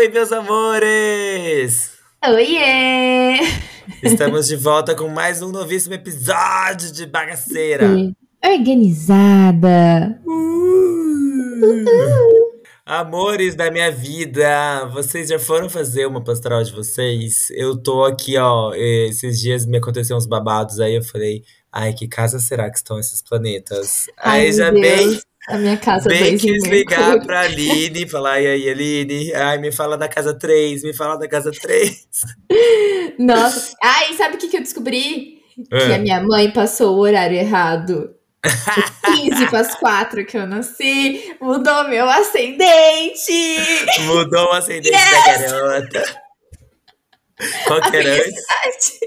Oi, meus amores! Oiê! Estamos de volta com mais um novíssimo episódio de Bagaceira. Organizada. Amores da minha vida, vocês já foram fazer uma pastoral de vocês? Eu tô aqui, ó, esses dias me aconteceram uns babados, aí eu falei, ai, que casa será que estão esses planetas? Ai, aí já Deus. bem, A minha casa bem quis ligar Mercúrio. pra Aline, falar, e aí, Aline? Ai, me fala da casa 3, me fala da casa 3. Nossa. Ai, sabe o que, que eu descobri? Que É. a minha mãe passou o horário errado. Tipo, 15 para as 4 que eu nasci, mudou meu ascendente. Mudou o ascendente da garota. Qual que era antes? Acho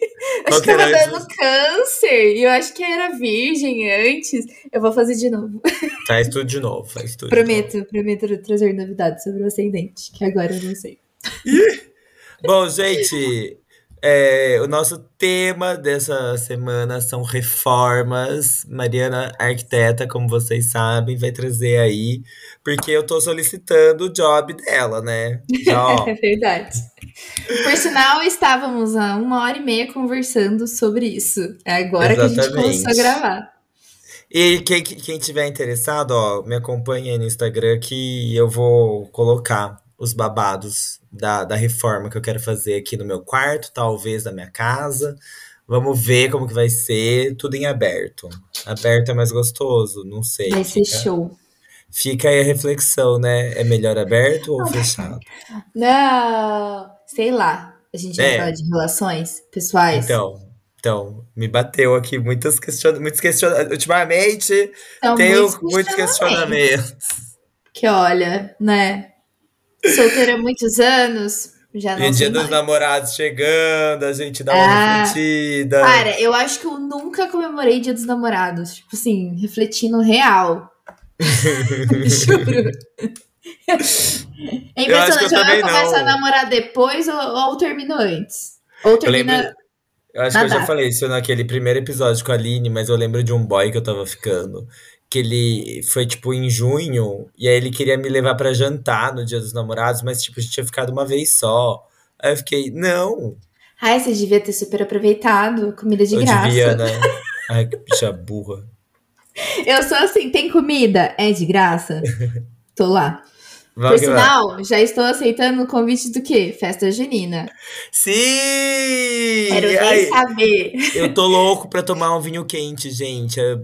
Qual que tava antes? dando câncer e eu acho que era virgem antes. Eu vou fazer de novo. Faz tudo de novo, faz tudo de novo. Prometo, prometo trazer novidades sobre o ascendente, que agora eu não sei. Bom, gente, é, o nosso tema dessa semana são reformas. Mariana, arquiteta, como vocês sabem, vai trazer aí, porque eu tô solicitando o job dela, né? Já, É verdade. Por sinal, estávamos há uma hora e meia conversando sobre isso. É agora que a gente Exatamente. começou a gravar. E quem, quem tiver interessado, ó, me acompanha aí no Instagram que eu vou colocar os babados da, da reforma que eu quero fazer aqui no meu quarto, talvez na minha casa. Vamos ver como que vai ser, tudo em aberto. Aberto é mais gostoso, não sei. Vai ser fica, show. fica aí a reflexão, né? É melhor aberto ou fechado? Não, sei lá. A gente vai É. falar de relações pessoais. Então, então, me bateu aqui muitos questiona muitos questionamentos. Ultimamente, Então, tenho muitos questionamentos. Que olha, né? Solteira há muitos anos, já não E dia dos mais. namorados chegando, a gente dá uma Ah, refletida. Cara, eu acho que eu nunca comemorei Dia dos Namorados. Tipo assim, refletindo real. Juro. É Eu eu impressionante, ou eu também começo a namorar depois ou, ou termino antes. Ou Eu termina. lembro, eu acho que eu já falei isso naquele primeiro episódio com a Aline, mas eu lembro de um boy que eu tava ficando. Que ele foi, tipo, em junho, e aí ele queria me levar pra jantar no dia dos namorados, mas, tipo, a gente tinha ficado uma vez só. Aí eu fiquei, não, Ai, você devia ter super aproveitado. Comida de eu graça. devia, né? Ai, que bicha burra. Eu sou assim, tem comida? É de graça? Tô lá. Por Vamos vai. sinal, já estou aceitando o convite do quê? Festa junina. Sim! Quero nem Ai, saber. eu tô louco pra tomar um vinho quente, gente. É-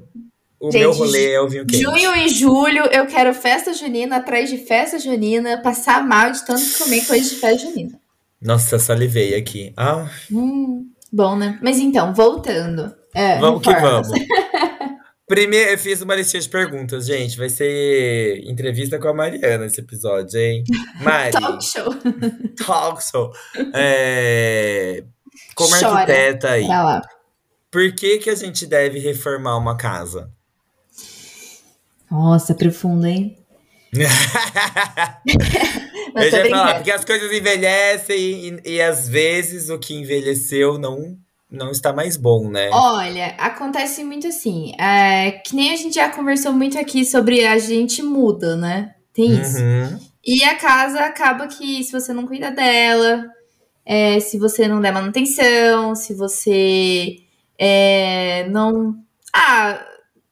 O Gente, meu rolê é o vinho quente. Junho e julho, eu quero festa junina atrás de festa junina, passar mal de tanto comer coisa de festa junina. Nossa, salivei aqui. Ah, Hum, bom, né? Mas então, voltando. É, vamos que vamos. Primeiro, eu fiz uma listinha de perguntas, gente. Vai ser entrevista com a Mariana esse episódio, hein? Mari, Talk show. talk show. É, Como Chora. arquiteta aí, Pra lá. por que que a gente deve reformar uma casa? Nossa, profundo, hein? Eu já ia falar, porque as coisas envelhecem e, e às vezes o que envelheceu não, não está mais bom, né? Olha, acontece muito assim. É, que nem a gente já conversou muito aqui sobre a gente muda, né? Tem isso. Uhum. E a casa acaba que, se você não cuida dela, é, se você não der manutenção, se você é, não. Ah,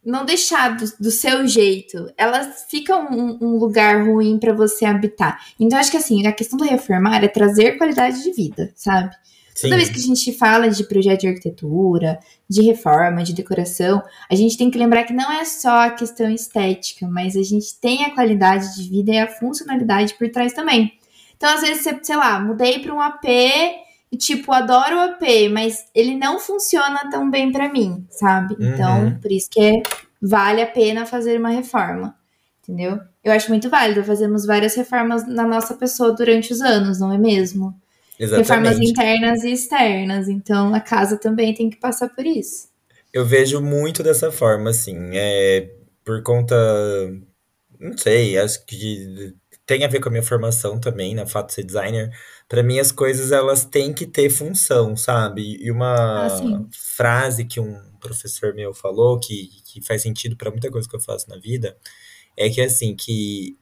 não deixar do, do seu jeito, ela fica um, um lugar ruim pra você habitar. Então, acho que assim, a questão do reformar é trazer qualidade de vida, sabe? Sim. Toda vez que a gente fala de projeto de arquitetura, de reforma, de decoração, a gente tem que lembrar que não é só a questão estética, mas a gente tem a qualidade de vida e a funcionalidade por trás também. Então, às vezes, você, sei lá, mudei para um AP e, tipo, adoro o AP, mas ele não funciona tão bem para mim, sabe? Então, Uhum. por isso que é- vale a pena fazer uma reforma, entendeu? Eu acho muito válido. Fazemos várias reformas na nossa pessoa durante os anos, não é mesmo? Reformas Exatamente. internas e externas. Então, a casa também tem que passar por isso. Eu vejo muito dessa forma, assim, é por conta, não sei, acho que tem a ver com a minha formação também, né, o fato de ser designer. Pra mim, as coisas, elas têm que ter função, sabe? E Ah, uma sim. frase que um professor meu falou, que, que faz sentido pra muita coisa que eu faço na vida, é que, assim, que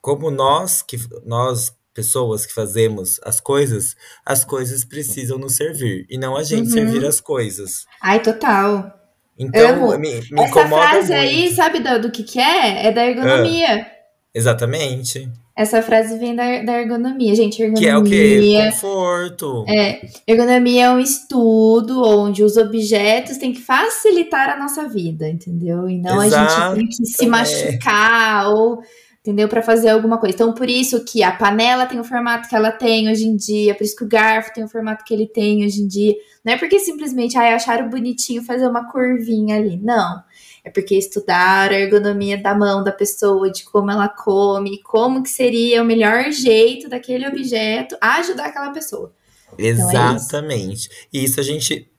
como nós, que nós, pessoas que fazemos as coisas, as coisas precisam nos servir, e não a gente servir Uhum. as coisas. Ai, total. Então, Amo. me, me Essa incomoda frase aí, muito. sabe do, do que que é? É da Ah, ergonomia. Exatamente. Essa frase vem da, da ergonomia. Gente, Que é o quê? ergonomia. Conforto. É, ergonomia é um estudo onde os objetos têm que facilitar a nossa vida, entendeu? E não a gente tem que se Exato, é. machucar ou, entendeu? Para fazer alguma coisa. Então, por isso que a panela tem o formato que ela tem hoje em dia, por isso que o garfo tem o formato que ele tem hoje em dia. Não é porque simplesmente ai, acharam bonitinho fazer uma curvinha ali. Não. É porque estudaram a ergonomia da mão da pessoa, de como ela come, como que seria o melhor jeito daquele objeto ajudar aquela pessoa. Então é isso. Exatamente. E isso a gente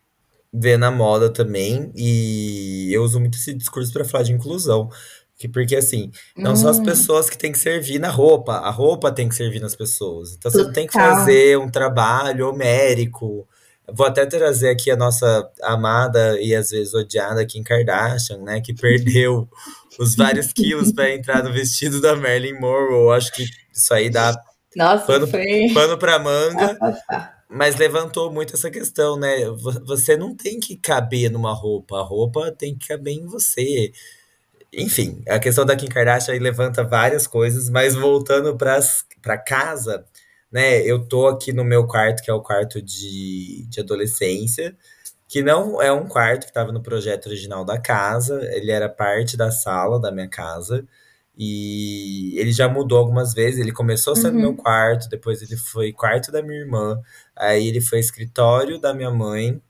vê na moda também, e eu uso muito esse discurso para falar de inclusão. Que, porque assim, não são as Hum, pessoas que têm que servir na roupa, a roupa tem que servir nas pessoas. Então você não tem que fazer um trabalho homérico. Vou até trazer aqui a nossa amada e às vezes odiada Kim Kardashian, né? Que perdeu os vários quilos para entrar no vestido da Marilyn Monroe. Acho que isso aí dá Nossa, pano, foi. pano para manga. Ah, ah. Mas levantou muito essa questão, né? Vo- Você não tem que caber numa roupa, a roupa tem que caber em você. Enfim, a questão da Kim Kardashian levanta várias coisas, mas voltando para casa, né? Eu tô aqui no meu quarto, que é o quarto de, de adolescência, que não é um quarto que estava no projeto original da casa, ele era parte da sala da minha casa. E ele já mudou algumas vezes. Ele começou sendo meu Uhum. quarto, depois ele foi quarto da minha irmã, aí ele foi escritório da minha mãe,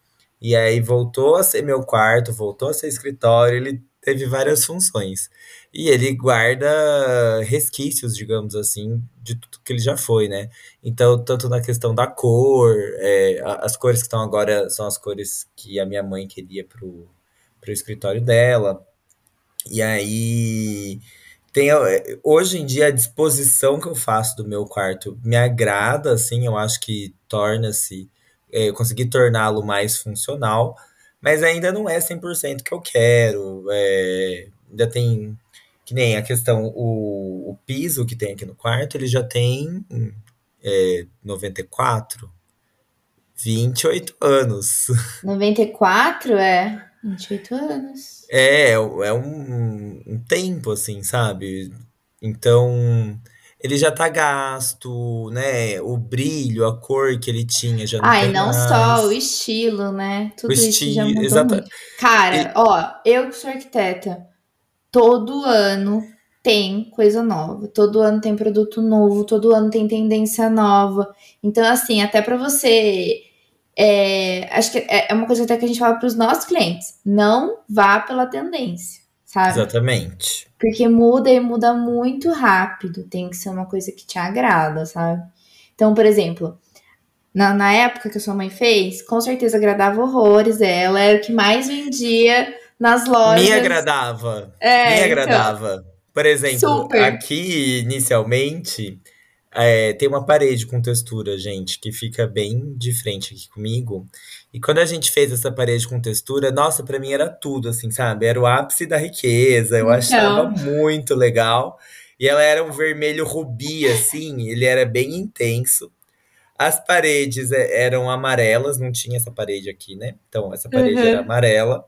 e aí voltou a ser meu quarto, voltou a ser escritório. Ele teve várias funções. E ele guarda resquícios, digamos assim, de tudo que ele já foi, né? Então, tanto na questão da cor, é, as cores que estão agora são as cores que a minha mãe queria pro, pro escritório dela. E aí tem eh, hoje em dia a disposição que eu faço do meu quarto me agrada, assim, eu acho que torna-se, eh, eu consegui torná-lo mais funcional, mas ainda não é 100% que eu quero. eh, ainda tem que nem a questão, o, o piso que tem aqui no quarto, ele já tem hum, é, 94, 28 anos. 94 é 28 anos. É, é um, um tempo, assim, sabe? Então, ele já tá gasto, né? O brilho, a cor que ele tinha já não Ah, e não só o estilo, né? O Tudo isso já estilo, mudou exata. Cara, e- ó, eu que sou arquiteta, todo ano tem coisa nova, todo ano tem produto novo, todo ano tem tendência nova. Então, assim, até pra você. é, acho que é é uma coisa até que a gente fala pros nossos clientes: não vá pela tendência, sabe? Exatamente. Porque muda e muda muito rápido. Tem que ser uma coisa que te agrada, sabe? Então, por exemplo, na, na época que a sua mãe fez, com certeza agradava horrores ela, era o que mais vendia nas Me lojas. agradava. Me É, então, agradava. Por exemplo, super. aqui inicialmente é, tem uma parede com textura, gente, que fica bem de frente aqui comigo. E quando a gente fez essa parede com textura, nossa, pra mim era tudo, assim, sabe? Era o ápice da riqueza. Eu achava Então, muito legal. E ela era um vermelho rubi, assim, ele era bem intenso. As paredes é, eram amarelas, não tinha essa parede aqui, né? Então, essa parede era uhum. amarela.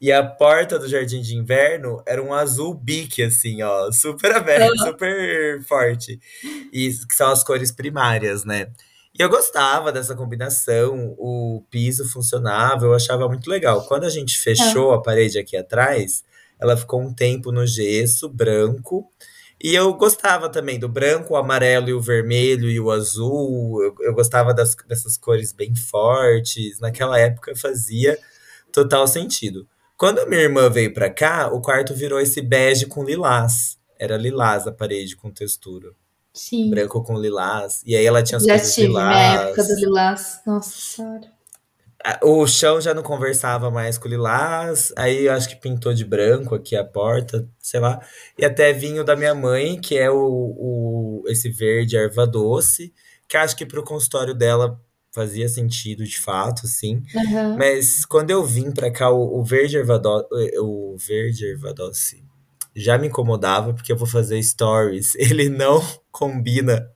E a porta do jardim de inverno era um azul bique, assim, ó, super aberto, super forte. E que são as cores primárias, né? E eu gostava dessa combinação, o piso funcionava, eu achava muito legal. Quando a gente fechou a parede aqui atrás, ela ficou um tempo no gesso branco E eu gostava também do branco, o amarelo e o vermelho e o azul. Eu, eu gostava das, dessas cores bem fortes. Naquela época fazia total sentido. Quando a minha irmã veio pra cá, o quarto virou esse bege com lilás. Era lilás a parede com textura. Sim. Branco com lilás. E aí ela tinha as Já coisas tive lilás. na época do Lilás. Nossa senhora. O chão já não conversava mais com o Lilás, aí eu acho que pintou de branco aqui a porta, sei lá. E até vinho da minha mãe, que é o, o esse verde erva doce, que acho que pro consultório dela fazia sentido de fato, sim. Aham. Mas quando eu vim pra cá, o, o verde erva do- o verde erva doce já me incomodava, porque eu vou fazer stories. Ele não combina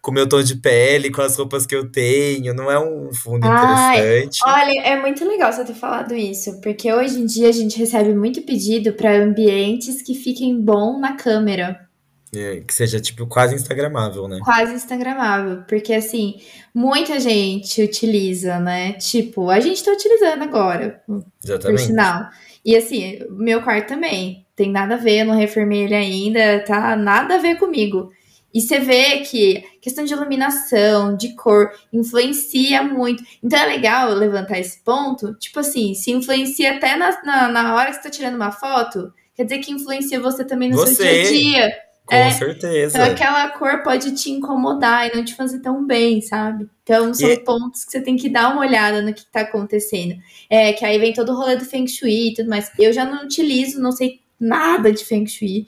com o meu tom de pele, com as roupas que eu tenho, não é um fundo Ai, interessante. olha, é muito legal você ter falado isso, porque hoje em dia a gente recebe muito pedido para ambientes que fiquem bom na câmera, É, que seja, tipo, quase instagramável, né? quase instagramável, porque assim, muita gente utiliza, né? Tipo, a gente tá utilizando agora, por Exatamente. sinal. E assim, meu quarto também, tem nada a ver, eu não reformei ele ainda, tá nada a ver comigo. E você vê que questão de iluminação, de cor, influencia muito. Então é legal levantar esse ponto. Tipo assim, se influencia até na, na, na hora que você tá tirando uma foto, quer dizer que influencia você também no seu Você. dia a dia. Com É, certeza. Então aquela cor pode te incomodar e não te fazer tão bem, sabe? Então são E- pontos que você tem que dar uma olhada no que tá acontecendo. É, que aí vem todo o rolê do Feng Shui e tudo mais. Eu já não utilizo, não sei nada de Feng Shui.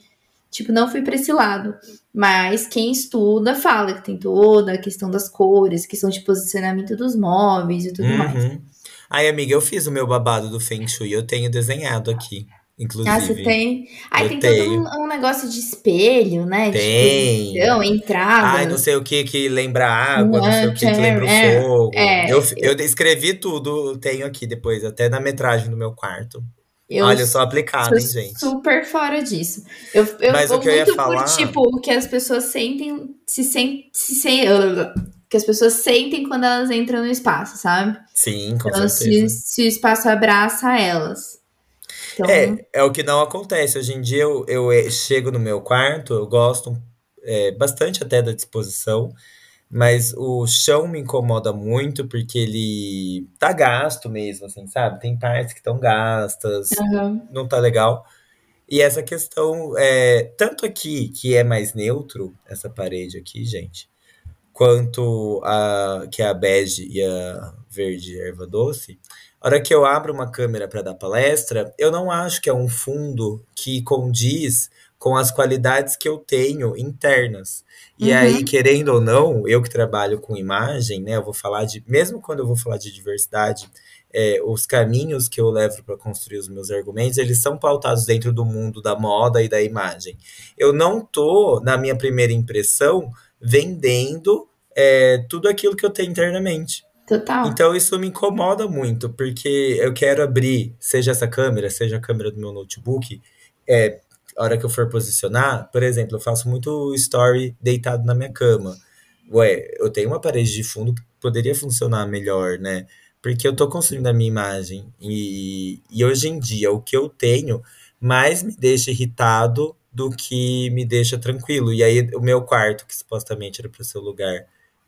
Tipo, não fui pra esse lado. Mas quem estuda fala que tem toda a questão das cores, questão de posicionamento dos móveis e tudo mais. Uhum. Ai, amiga, eu fiz o meu babado do Feng Shui. Eu tenho desenhado aqui, inclusive. Ah, você tem. Aí Eu tem tenho. todo um, um negócio de espelho, né? De Tem. posição, entrada. Ai, não sei o que que lembra a água, não sei o que que É, lembra o é, fogo. é. Eu, eu escrevi tudo, tenho aqui depois, até na metragem do meu quarto. Eu Olha, eu sou aplicada, hein, gente? super fora disso. Eu, eu Mas vou o que eu ia muito falar- por, tipo, o que as pessoas sentem, se sentem, se sen- que as pessoas sentem quando elas entram no espaço, sabe? Sim, com Então, se, certeza. se o espaço abraça elas. Então, É, é o que não acontece. Hoje em dia eu, eu eh, chego no meu quarto, eu gosto é, bastante até da disposição, mas o chão me incomoda muito porque ele tá gasto mesmo, assim, sabe? Tem partes que estão gastas, aham. não tá legal. E essa questão, é, tanto aqui, que é mais neutro, essa parede aqui, gente, quanto a que é a bege e a verde erva doce, a hora que eu abro uma câmera para dar palestra, eu não acho que é um fundo que condiz com as qualidades que eu tenho internas. E Uhum. aí, querendo ou não, eu que trabalho com imagem, né, eu vou falar de, mesmo quando eu vou falar de diversidade, é, os caminhos que eu levo para construir os meus argumentos, eles são pautados dentro do mundo da moda e da imagem. Eu não tô, na minha primeira impressão, vendendo é, tudo aquilo que eu tenho internamente. Total. Então isso me incomoda muito, porque eu quero abrir, seja essa câmera, seja a câmera do meu notebook, é, a hora que eu for posicionar, por exemplo, eu faço muito story deitado na minha cama. Ué, eu tenho uma parede de fundo que poderia funcionar melhor, né? Porque eu tô construindo a minha imagem. E, e hoje em dia, o que eu tenho mais me deixa irritado do que me deixa tranquilo. E aí, o meu quarto, que supostamente era para ser o lugar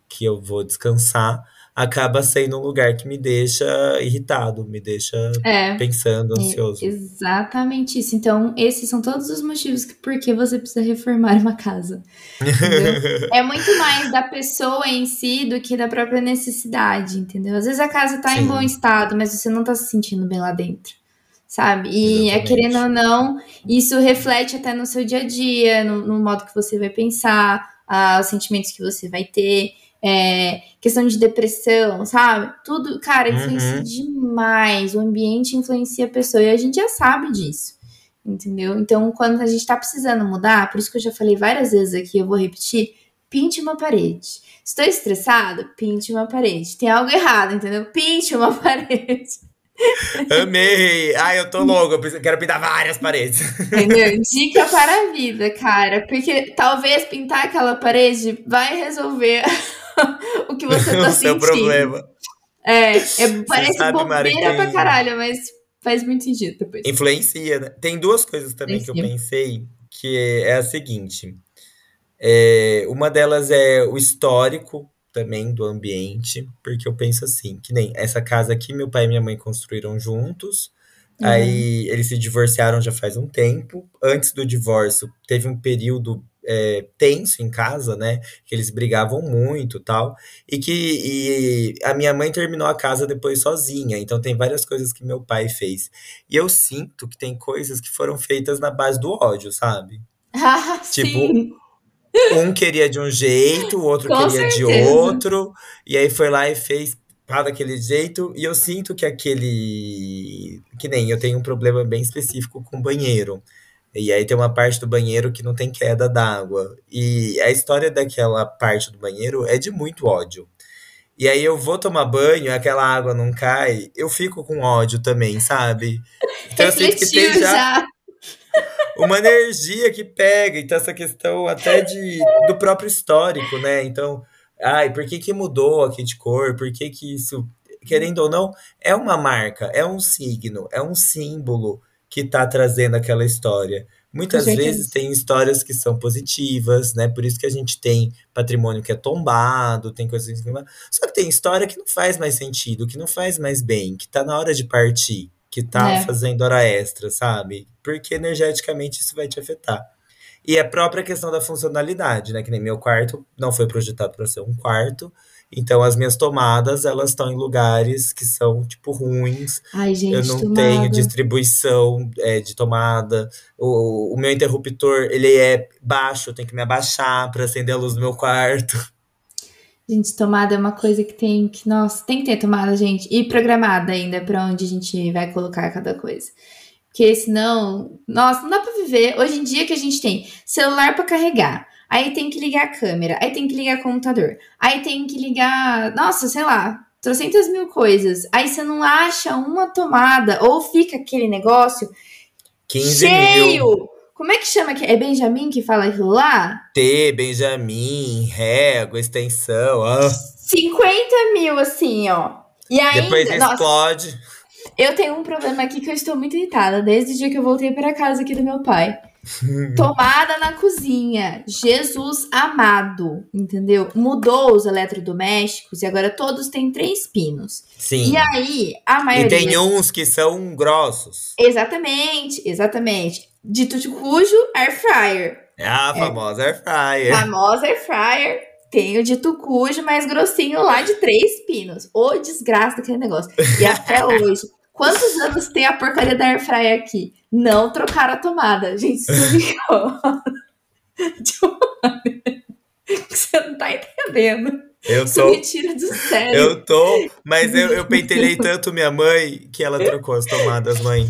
que eu vou descansar, acaba sendo um lugar que me deixa irritado, me deixa É. pensando, É ansioso. exatamente isso. Então, esses são todos os motivos que por que você precisa reformar uma casa. É muito mais da pessoa em si do que da própria necessidade, entendeu? Às vezes a casa tá em bom estado, mas você não tá se sentindo bem lá dentro. Sabe? E é querendo ou não, isso reflete até no seu dia a dia, no, no modo que você vai pensar, ah, os sentimentos que você vai ter, é, questão de depressão, sabe? Tudo, cara, influencia Uhum. demais. O ambiente influencia a pessoa e a gente já sabe disso. Entendeu? Então, quando a gente tá precisando mudar, por isso que eu já falei várias vezes aqui, eu vou repetir: pinte uma parede. Estou estressado? Pinte uma parede. Tem algo errado, entendeu? Pinte uma parede. Amei! Ai, eu tô louco, eu quero pintar várias paredes. Entendeu? Dica para a vida, cara. Porque talvez pintar aquela parede vai resolver o que você tá o seu sentindo. problema. É, é parece sabe, Mari, bobeira que- pra caralho, mas faz muito sentido depois. Influencia, né? Tem duas coisas também que eu Influencia. pensei, que é a seguinte. É, uma delas é o histórico também do ambiente, porque eu penso assim, que nem essa casa aqui, meu pai e minha mãe construíram juntos. Uhum. Aí eles se divorciaram já faz um tempo. Antes do divórcio, teve um período é, tenso em casa, né? Que eles brigavam muito tal. E que e a minha mãe terminou a casa depois sozinha. Então tem várias coisas que meu pai fez. E eu sinto que tem coisas que foram feitas na base do ódio, sabe? Ah, tipo, sim. Um queria de um jeito, o outro Com queria certeza. de outro. E aí foi lá e fez pá daquele jeito. E eu sinto que aquele. Que nem eu tenho um problema bem específico com banheiro. E aí tem uma parte do banheiro que não tem queda d'água. E a história daquela parte do banheiro é de muito ódio. E aí eu vou tomar banho, aquela água não cai, eu fico com ódio também, sabe? Então eu sinto que tem já, já, uma energia que pega. Então essa questão até de do próprio histórico, né? Então, ai, por que que mudou aqui de cor? Por que que isso, querendo ou não, é uma marca, é um signo, é um símbolo que está trazendo aquela história. Muitas vezes tem histórias que são positivas, né? Por isso que a gente tem patrimônio que é tombado, tem coisas que... Só que tem história que não faz mais sentido, que não faz mais bem, que tá na hora de partir, que tá é. fazendo hora extra, sabe? Porque energeticamente isso vai te afetar. E a própria questão da funcionalidade, né? Que nem meu quarto não foi projetado para ser um quarto, então as minhas tomadas, elas estão em lugares que são, tipo, ruins. Ai, gente, Eu não tomada. tenho distribuição é, de tomada. O, o meu interruptor, ele é baixo, eu tenho que me abaixar para acender a luz do meu quarto. Gente, tomada é uma coisa que tem que, nossa, tem que ter tomada, gente, e programada ainda para onde a gente vai colocar cada coisa. Porque senão, nossa, não dá para viver. Hoje em dia que a gente tem celular para carregar, Aí tem que ligar a câmera, aí tem que ligar o computador, aí tem que ligar, nossa, sei lá, trocentas mil coisas. Aí você não acha uma tomada, ou fica aquele negócio 15 cheio. Mil. Como é que chama? É Benjamin que fala aquilo lá? T, Benjamin, régua, extensão. Oh. 50 mil, assim, ó. E aí. Depois explode. Nossa, eu tenho um problema aqui que eu estou muito irritada desde o dia que eu voltei para casa aqui do meu pai. Tomada na cozinha. Jesus amado, entendeu? Mudou os eletrodomésticos e agora todos têm três pinos. Sim. E aí, a maioria. E tem uns que são grossos. Exatamente, exatamente. Dito de cujo, air fryer. É a famosa é. air fryer. Famosa air fryer. Tem o dito cujo mais grossinho lá de três pinos. Ô, desgraça daquele negócio. E até hoje. Quantos anos tem a porcaria da Airfryer aqui? Não trocaram a tomada. Gente, isso Você não tá entendendo. Eu tô. me tira do sério. Eu tô, mas eu, eu pentelhei tanto minha mãe que ela trocou as tomadas, mãe.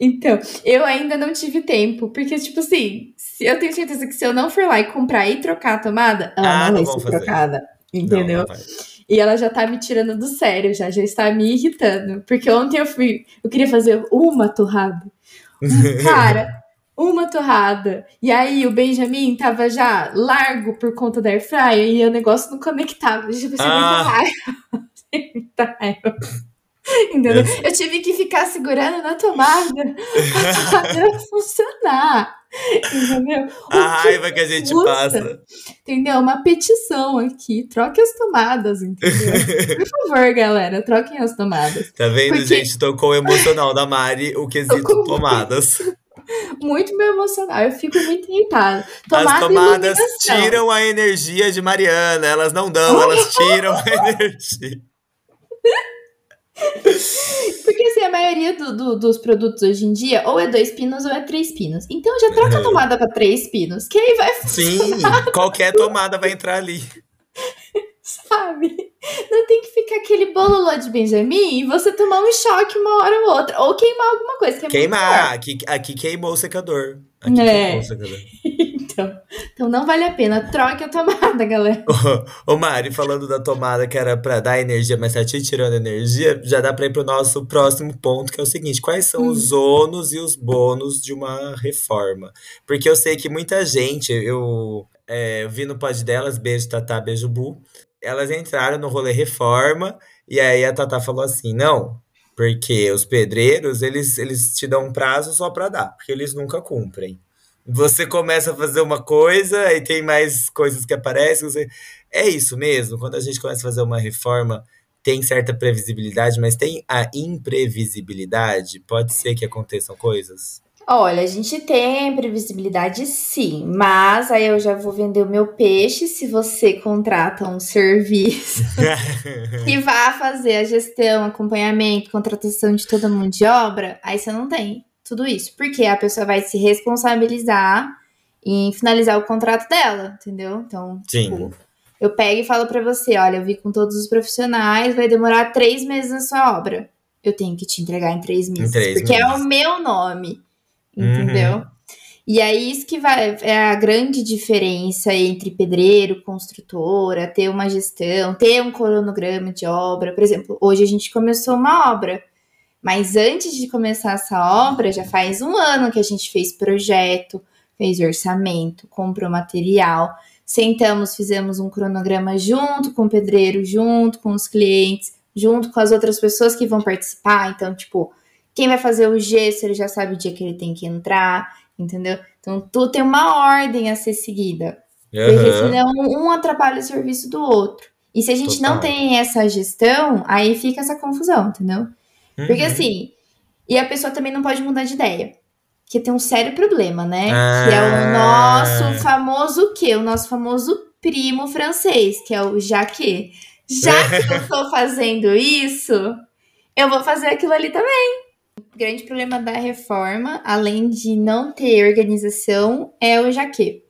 Então, eu ainda não tive tempo, porque, tipo assim, eu tenho certeza que se eu não for lá e comprar e trocar a tomada, ela ah, não, vai ser trocada. Entendeu? Não, não e ela já tá me tirando do sério, já, já está me irritando. Porque ontem eu fui, eu queria fazer uma torrada. Cara, uma torrada. E aí o Benjamin tava já largo por conta da airfryer e o negócio não conectava. Eu já pensei ah. muita raiva. Entendeu? Eu tive que ficar segurando na tomada pra funcionar. Entendeu? A raiva que a gente custa, passa. Entendeu? Uma petição aqui. Troque as tomadas, entendeu? Por favor, galera, troquem as tomadas. Tá vendo, Porque... gente? Tocou o emocional da Mari, o quesito tomadas. Muito meu emocional, eu fico muito irritada. Tomada as tomadas tiram a energia de Mariana, elas não dão, elas tiram a energia. Porque assim, a maioria do, do, dos produtos hoje em dia, ou é dois pinos ou é três pinos. Então já troca a tomada para três pinos, que aí vai funcionar. Sim, qualquer tomada vai entrar ali. Sabe? Não tem que ficar aquele bololô de Benjamin e você tomar um choque uma hora ou outra. Ou queimar alguma coisa. Que é queimar, aqui, aqui queimou o secador. Aqui é. queimou o secador. Então, então não vale a pena. Troque a tomada, galera. Ô, Mari, falando da tomada que era pra dar energia, mas tá te tirando energia, já dá pra ir pro nosso próximo ponto, que é o seguinte: quais são hum. os ônus e os bônus de uma reforma? Porque eu sei que muita gente, eu, é, vi no pod delas, beijo Tatá, beijo Bu, elas entraram no rolê reforma, e aí a Tatá falou assim: não. Porque os pedreiros, eles, eles te dão um prazo só para dar, porque eles nunca cumprem. Você começa a fazer uma coisa e tem mais coisas que aparecem. Você... É isso mesmo. Quando a gente começa a fazer uma reforma, tem certa previsibilidade, mas tem a imprevisibilidade. Pode ser que aconteçam coisas. Olha, a gente tem previsibilidade sim, mas aí eu já vou vender o meu peixe se você contrata um serviço que vá fazer a gestão, acompanhamento, contratação de toda a mão de obra, aí você não tem tudo isso, porque a pessoa vai se responsabilizar em finalizar o contrato dela, entendeu? Então, Sim. tipo, eu pego e falo para você, olha, eu vi com todos os profissionais, vai demorar três meses na sua obra. Eu tenho que te entregar em três meses, Em três porque é meses. o meu nome, entendeu? Uhum. E aí isso que vai é a grande diferença entre pedreiro, construtora, ter uma gestão, ter um cronograma de obra. Por exemplo, hoje a gente começou uma obra, mas antes de começar essa obra, já faz um ano que a gente fez projeto, fez orçamento, comprou material, sentamos, fizemos um cronograma junto com o pedreiro, junto com os clientes, junto com as outras pessoas que vão participar. Então, tipo, quem vai fazer o gesso, ele já sabe o dia que ele tem que entrar, entendeu? Então, tudo tem uma ordem a ser seguida. Porque Aham. senão um atrapalha o serviço do outro. E se a gente não Total. tem essa gestão, aí fica essa confusão, entendeu? Porque Uhum. assim, e a pessoa também não pode mudar de ideia. Que tem um sério problema, né? Que é o Ah. nosso famoso quê? O nosso famoso primo francês, que é o jaque. Já que eu tô fazendo isso, eu vou fazer aquilo ali também. O grande problema da reforma, além de não ter organização, é o jaque.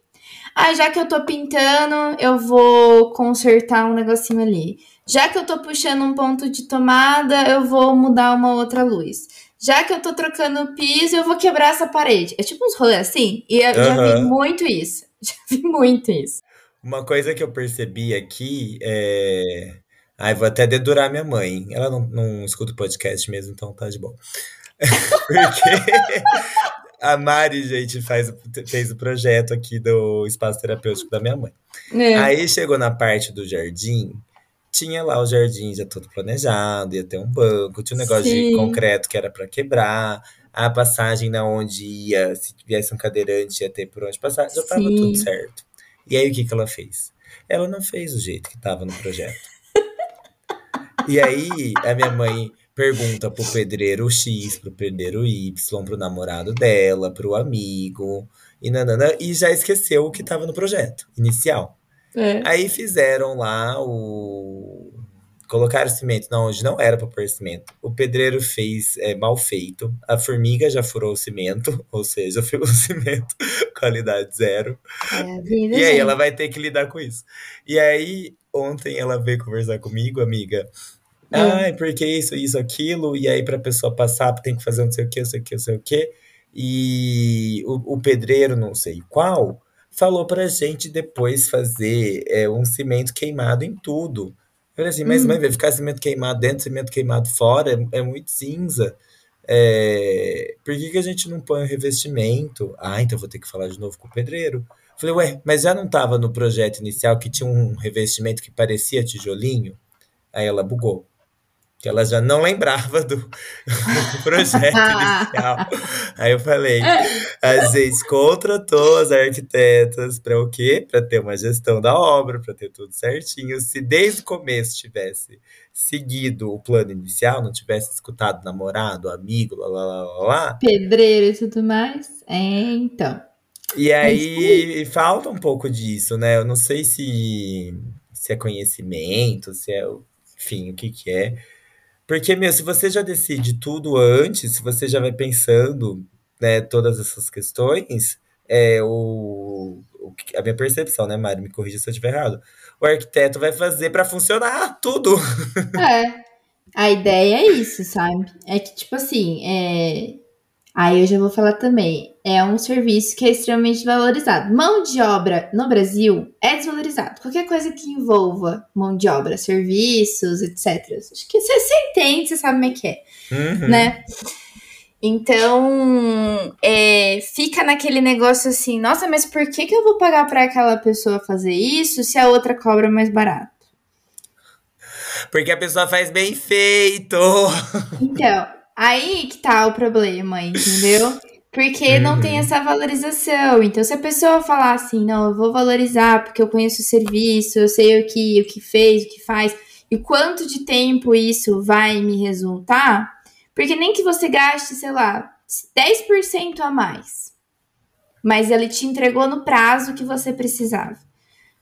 Ah, já que eu tô pintando, eu vou consertar um negocinho ali. Já que eu tô puxando um ponto de tomada, eu vou mudar uma outra luz. Já que eu tô trocando o piso, eu vou quebrar essa parede. É tipo uns rolês assim. E eu já vi muito isso. Já vi muito isso. Uma coisa que eu percebi aqui é. Ai, vou até dedurar minha mãe. Ela não, não escuta o podcast mesmo, então tá de bom. Porque a Mari, gente, faz, fez o projeto aqui do espaço terapêutico da minha mãe. É. Aí chegou na parte do jardim, tinha lá o jardim já todo planejado, ia ter um banco, tinha um negócio Sim. de concreto que era pra quebrar, a passagem na onde ia, se viesse um cadeirante, ia ter por onde passar, já tava Sim. tudo certo. E aí o que que ela fez? Ela não fez do jeito que tava no projeto. E aí a minha mãe pergunta pro pedreiro X, pro pedreiro Y, pro namorado dela, pro amigo, e nanana, e já esqueceu o que tava no projeto inicial. É. Aí fizeram lá o. Colocaram cimento na onde não era para pôr cimento. O pedreiro fez é, mal feito. A formiga já furou o cimento, ou seja, fez o cimento qualidade zero. É a vida, E aí gente. ela vai ter que lidar com isso. E aí, ontem ela veio conversar comigo, amiga. Hum. Ai, porque isso, isso, aquilo. E aí, pra pessoa passar, tem que fazer não sei o que, não sei o que, não sei o que. E o, o pedreiro, não sei qual, falou pra gente depois fazer é, um cimento queimado em tudo. Eu falei assim, mas Hum. mãe, vai ficar cimento queimado dentro, cimento queimado fora, é, é muito cinza. É, por que, que a gente não põe o revestimento? Ah, então vou ter que falar de novo com o pedreiro. Falei, ué, mas já não estava no projeto inicial que tinha um revestimento que parecia tijolinho? Aí ela bugou. Que ela já não lembrava do, do projeto inicial. Aí eu falei, a gente contratou as arquitetas para o quê? Para ter uma gestão da obra, para ter tudo certinho. Se desde o começo tivesse seguido o plano inicial, não tivesse escutado namorado, amigo, lá, lá, lá, lá, lá, Pedreiro e tudo mais. É, então. E aí falta um pouco disso, né? Eu não sei se, se é conhecimento, se é, enfim, o que que é. Porque, meu, se você já decide tudo antes, se você já vai pensando, né, todas essas questões, é o, o a minha percepção, né, Mário? Me corrija se eu estiver errado. O arquiteto vai fazer para funcionar tudo. É. A ideia é isso, sabe? É que, tipo assim, é... aí eu já vou falar também. É um serviço que é extremamente valorizado. Mão de obra no Brasil é desvalorizado. Qualquer coisa que envolva mão de obra, serviços, etc. Acho que você, você entende, você sabe como é que é, Uhum. né? Então, é, fica naquele negócio assim, nossa, mas por que, que eu vou pagar para aquela pessoa fazer isso se a outra cobra mais barato? Porque a pessoa faz bem feito. Então, aí que tá o problema, entendeu? Porque uhum. não tem uhum. essa valorização. Então, se a pessoa falar assim, não, eu vou valorizar porque eu conheço o serviço, eu sei o que, o que fez, o que faz, e quanto de tempo isso vai me resultar, porque nem que você gaste, sei lá, 10% a mais, mas ele te entregou no prazo que você precisava.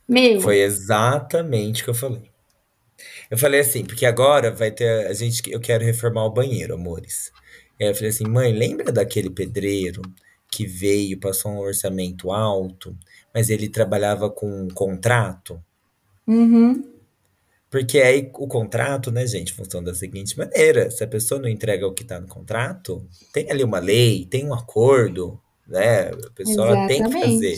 Meu. Foi exatamente o que eu falei. Eu falei assim, porque agora vai ter. A gente, eu quero reformar o banheiro, amores. Aí eu falei assim, mãe, lembra daquele pedreiro que veio, passou um orçamento alto, mas ele trabalhava com um contrato? Uhum. Porque aí o contrato, né, gente, funciona da seguinte maneira: se a pessoa não entrega o que está no contrato, tem ali uma lei, tem um acordo, né? A pessoa tem que fazer.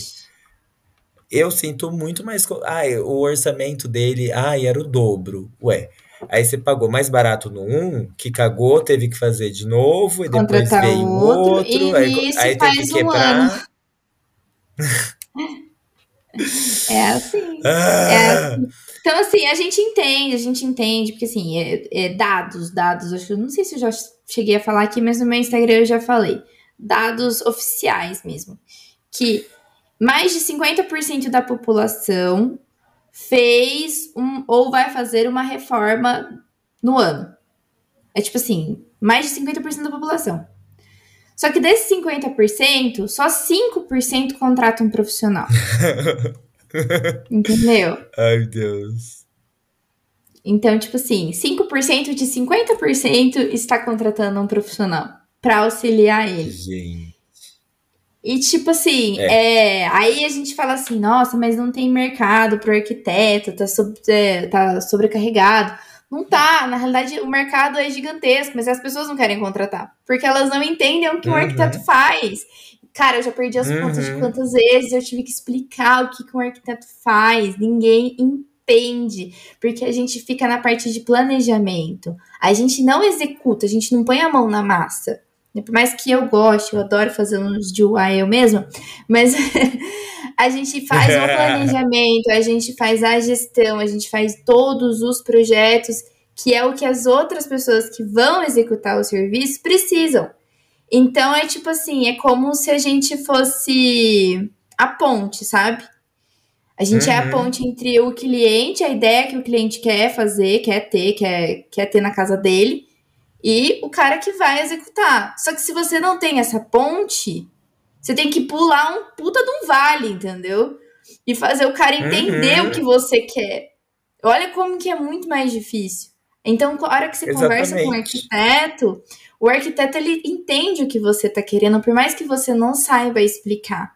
Eu sinto muito mais. Ai, o orçamento dele, ai, era o dobro. Ué, Aí você pagou mais barato no um, que cagou, teve que fazer de novo, e depois Contratar veio outro, outro e aí, aí teve que quebrar. é assim. Ah. É assim. Então, assim, a gente entende, a gente entende, porque assim, é, é dados, dados, acho que não sei se eu já cheguei a falar aqui, mas no meu Instagram eu já falei. Dados oficiais mesmo. Que mais de 50% da população fez um, ou vai fazer uma reforma no ano. É tipo assim, mais de 50% da população. Só que desses 50%, só 5% contrata um profissional. Entendeu? Ai, Deus. Então, tipo assim, 5% de 50% está contratando um profissional para auxiliar ele. Gente. E tipo assim, é. é. aí a gente fala assim, nossa, mas não tem mercado pro arquiteto, tá, sobre, é, tá sobrecarregado. Não tá, na realidade o mercado é gigantesco, mas as pessoas não querem contratar, porque elas não entendem o que uhum. um arquiteto faz. Cara, eu já perdi as uhum. contas de quantas vezes eu tive que explicar o que, que um arquiteto faz. Ninguém entende, porque a gente fica na parte de planejamento. A gente não executa, a gente não põe a mão na massa. Por mais que eu goste, eu adoro fazer uns de UI eu mesma, mas a gente faz o planejamento, a gente faz a gestão, a gente faz todos os projetos, que é o que as outras pessoas que vão executar o serviço precisam. Então é tipo assim, é como se a gente fosse a ponte, sabe? A gente uhum. é a uhum. ponte entre o cliente, a ideia que o cliente quer fazer, quer ter, quer, quer ter na casa dele, e o cara que vai executar. Só que se você não tem essa ponte, você tem que pular um puta de um vale, entendeu? E fazer o cara entender uhum. o que você quer. Olha como que é muito mais difícil. Então, a hora que você Exatamente. conversa com o arquiteto, o arquiteto ele entende o que você está querendo, por mais que você não saiba explicar.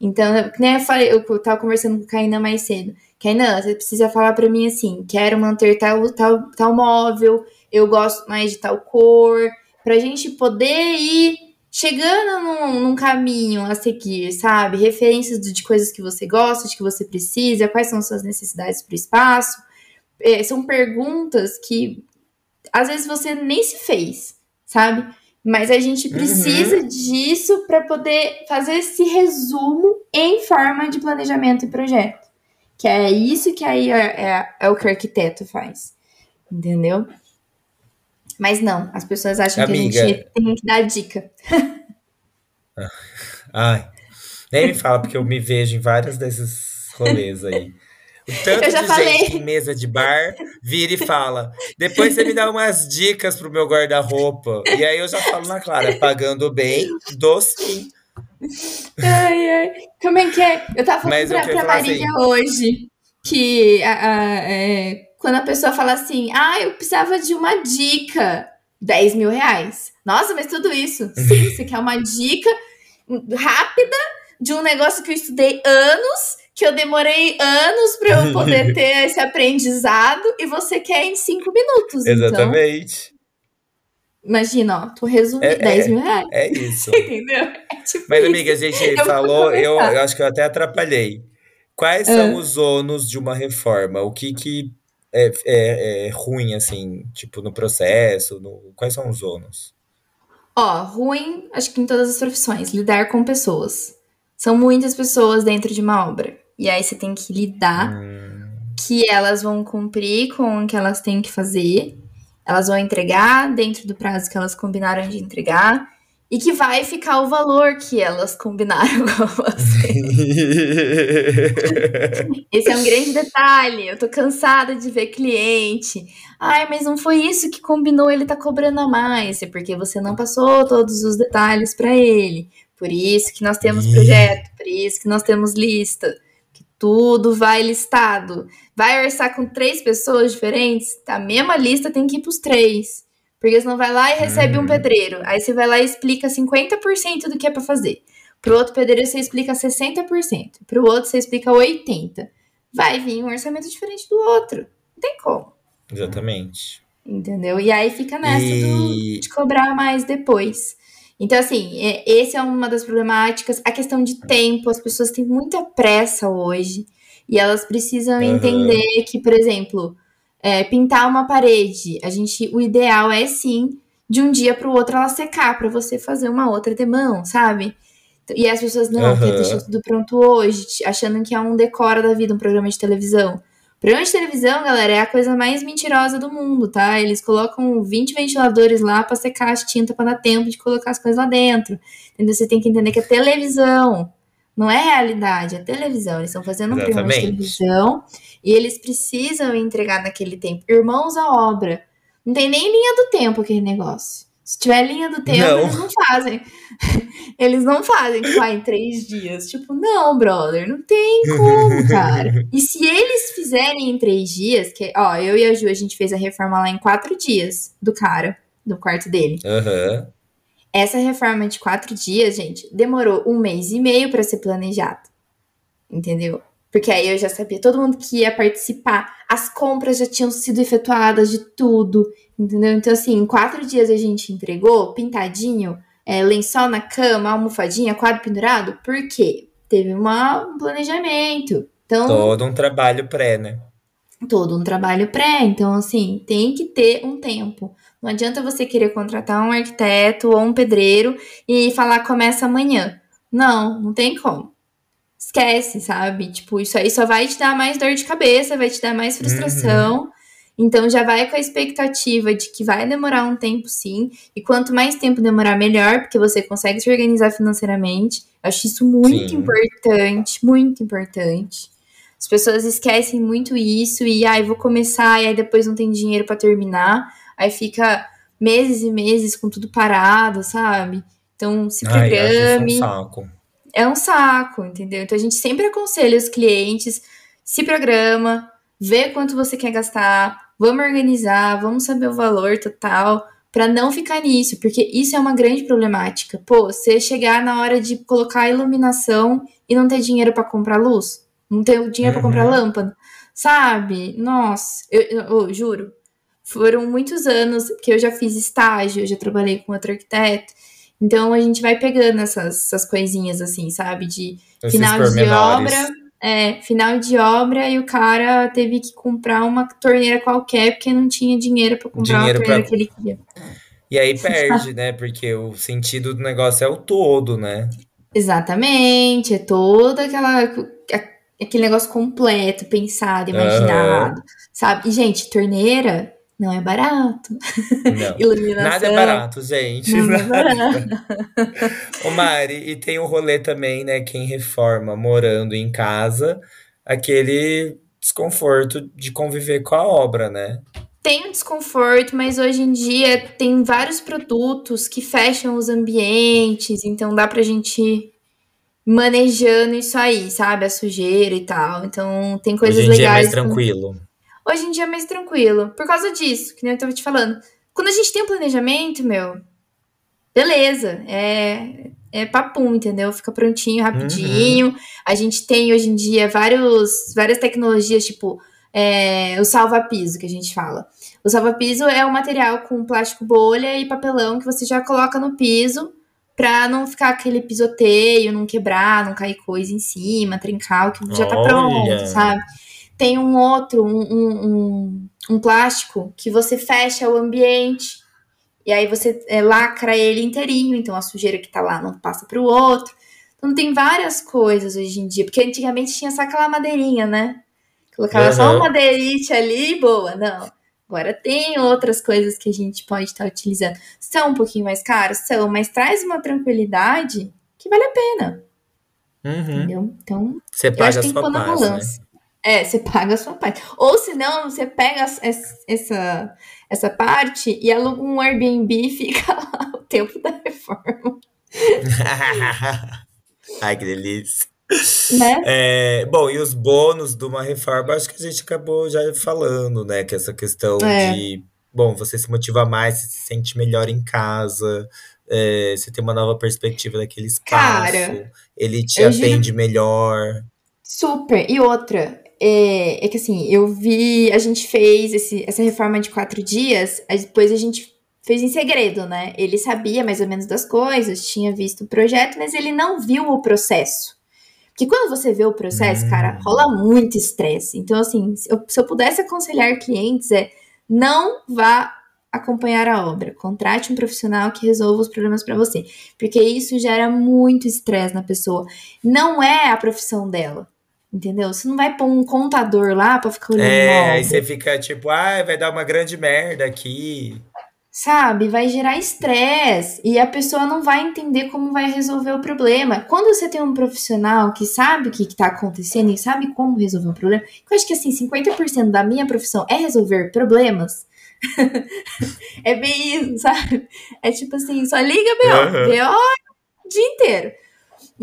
Então, nem eu falei, eu tava conversando com o Kainan mais cedo. Kainan, você precisa falar para mim assim: quero manter tal, tal, tal móvel, eu gosto mais de tal cor, pra gente poder ir chegando num, num caminho a seguir, sabe? Referências de, de, coisas que você gosta, de que você precisa, quais são suas necessidades para o espaço. É, são perguntas que às vezes você nem se fez, sabe? Mas a gente uhum. precisa uhum. disso para poder fazer esse resumo em forma de planejamento e projeto. Que é isso que aí é, é, é o que o arquiteto faz. Entendeu? Mas não, as pessoas acham Amiga. que a gente tem que dar dica. Ai, nem me fala, porque eu me vejo em vários desses rolês aí. O tanto de falei. gente em mesa de bar vira e fala. Depois você me dá umas dicas pro meu guarda-roupa. E aí eu já falo na clara, pagando bem, doce. Ai, ai. Como é que é? Eu tava falando Mas pra, pra Maria assim, hoje que a, a, é, quando a pessoa fala assim, ah, eu precisava de uma dica, 10 mil reais. Nossa, mas tudo isso. Sim, você quer uma dica rápida de um negócio que eu estudei anos, que eu demorei anos para eu poder ter esse aprendizado, e você quer em cinco minutos. Então. Exatamente. Então, imagina, ó, tu resumiu é, 10 é, mil reais. É isso. Entendeu? É tipo mas, amiga, a gente eu falou, eu, eu acho que eu até atrapalhei. Quais são ah. os ônus de uma reforma? O que que é, é, é, ruim, assim, tipo, no processo? No... Quais são os ônus? Ó, ruim, acho que em todas as profissões, lidar com pessoas. São muitas pessoas dentro de uma obra. E aí você tem que lidar hum. que elas vão cumprir com o que elas têm que fazer. Elas vão entregar dentro do prazo que elas combinaram de entregar. E que vai ficar o valor que elas combinaram com você. Esse é um grande detalhe. Eu tô cansada de ver cliente. Ai, mas não foi isso que combinou, ele tá cobrando a mais. É porque você não passou todos os detalhes para ele. Por isso que nós temos projeto, por isso que nós temos lista. Que tudo vai listado. Vai orçar com três pessoas diferentes? A mesma lista tem que ir pros três. Porque você não vai lá e recebe um uhum. pedreiro. Aí você vai lá e explica 50% do que é para fazer. Pro outro pedreiro você explica 60%. Pro outro você explica 80%. Vai vir um orçamento diferente do outro. Não tem como. Exatamente. Entendeu? E aí fica nessa e... do, de cobrar mais depois. Então, assim, é, esse é uma das problemáticas. A questão de tempo, as pessoas têm muita pressa hoje. E elas precisam uhum. entender que, por exemplo, é, pintar uma parede, a gente, o ideal é sim de um dia para o outro ela secar para você fazer uma outra demão, sabe? E as pessoas não, uhum. quer deixar tudo pronto hoje, achando que é um decora da vida, um programa de televisão. programa de televisão, galera, é a coisa mais mentirosa do mundo, tá? Eles colocam 20 ventiladores lá para secar as tintas para dar tempo de colocar as coisas lá dentro. Entendeu? Você tem que entender que é televisão. Não é realidade, é televisão. Eles estão fazendo um Exatamente. programa de televisão e eles precisam entregar naquele tempo. Irmãos à obra. Não tem nem linha do tempo aquele negócio. Se tiver linha do tempo, não. eles não fazem. Eles não fazem, tipo, ah, em três dias. Tipo, não, brother, não tem como, cara. E se eles fizerem em três dias, que, ó, eu e a Ju, a gente fez a reforma lá em quatro dias do cara, do quarto dele. Uhum. Essa reforma de quatro dias, gente, demorou um mês e meio para ser planejado. Entendeu? Porque aí eu já sabia todo mundo que ia participar, as compras já tinham sido efetuadas de tudo, entendeu? Então, assim, em quatro dias a gente entregou, pintadinho, é, lençol na cama, almofadinha, quadro pendurado, por quê? Teve uma, um planejamento. Então, todo um trabalho pré, né? Todo um trabalho pré. Então, assim, tem que ter um tempo. Não adianta você querer contratar um arquiteto ou um pedreiro e falar começa amanhã. Não, não tem como. Esquece, sabe? Tipo, isso aí só vai te dar mais dor de cabeça, vai te dar mais frustração. Uhum. Então já vai com a expectativa de que vai demorar um tempo sim, e quanto mais tempo demorar, melhor, porque você consegue se organizar financeiramente. Eu acho isso muito sim. importante, muito importante. As pessoas esquecem muito isso e ai, ah, vou começar e aí depois não tem dinheiro para terminar aí fica meses e meses com tudo parado, sabe? Então, se programe. Ai, é um saco. É um saco, entendeu? Então, a gente sempre aconselha os clientes, se programa, vê quanto você quer gastar, vamos organizar, vamos saber o valor total, para não ficar nisso, porque isso é uma grande problemática. Pô, você chegar na hora de colocar a iluminação e não ter dinheiro para comprar luz, não ter dinheiro uhum. para comprar lâmpada, sabe? Nossa, eu, eu, eu juro, foram muitos anos que eu já fiz estágio, eu já trabalhei com outro arquiteto. Então a gente vai pegando essas, essas coisinhas assim, sabe? De Esses final de obra. É, final de obra e o cara teve que comprar uma torneira qualquer porque não tinha dinheiro para comprar dinheiro uma torneira pra... que ele queria. E aí perde, né? Porque o sentido do negócio é o todo, né? Exatamente, é toda aquela aquele negócio completo, pensado, imaginado, uhum. sabe? E gente, torneira não é barato. Não. Iluminação. Nada é barato, gente. Não é barato. Ô Mari, e tem o rolê também, né? Quem reforma morando em casa, aquele desconforto de conviver com a obra, né? Tem um desconforto, mas hoje em dia tem vários produtos que fecham os ambientes, então dá pra gente ir manejando isso aí, sabe? A sujeira e tal. Então tem coisas legais. Hoje em legais. dia é mais tranquilo. Hoje em dia é mais tranquilo. Por causa disso, que nem eu tava te falando. Quando a gente tem um planejamento, meu, beleza, é, é papum, entendeu? Fica prontinho, rapidinho. Uhum. A gente tem hoje em dia vários, várias tecnologias, tipo é, o salva-piso, que a gente fala. O salva-piso é um material com plástico bolha e papelão que você já coloca no piso pra não ficar aquele pisoteio, não quebrar, não cair coisa em cima, trincar, o que já tá pronto, sabe? Tem um outro, um, um, um, plástico que você fecha o ambiente e aí você é, lacra ele inteirinho, então a sujeira que tá lá não passa para o outro. Então tem várias coisas hoje em dia, porque antigamente tinha só aquela madeirinha, né? Colocava uhum. só uma madeirite ali boa. Não. Agora tem outras coisas que a gente pode estar utilizando. São um pouquinho mais caros? São, mas traz uma tranquilidade que vale a pena. Uhum. Entendeu? Então, Você paga acho a que tem que sua pôr na paz, né? É, você paga a sua parte. Ou se não, você pega essa, essa parte e aluga um Airbnb e fica lá o tempo da reforma, Ai, que delícia. né? É, bom, e os bônus de uma reforma, acho que a gente acabou já falando, né? Que essa questão É. de, bom, você se motiva mais, você se sente melhor em casa, é, você tem uma nova perspectiva daquele espaço, Cara, ele te eu juro atende melhor. Super. E outra, é, é que assim, eu vi, a gente fez esse- essa reforma de quatro dias, depois a gente fez em segredo, né? Ele sabia mais ou menos das coisas, tinha visto o projeto, mas ele não viu o processo. Porque quando você vê o processo, cara, Hum. rola muito estresse. Então, assim, se eu, se eu pudesse aconselhar clientes, é não vá acompanhar a obra. Contrate um profissional que resolva os problemas para você. Porque isso gera muito estresse na pessoa. Não é a profissão dela. Entendeu? Você não vai pôr um contador lá pra ficar olhando É, aí você fica tipo, ai, vai dar uma grande merda aqui. Sabe? Vai gerar estresse. E a pessoa não vai entender como vai resolver o problema. Quando você tem um profissional que sabe o que está acontecendo e sabe como resolver o problema, eu acho que assim, 50% da minha profissão é resolver problemas. é bem isso, sabe? É tipo assim, só liga BO. Aham. BO o dia inteiro.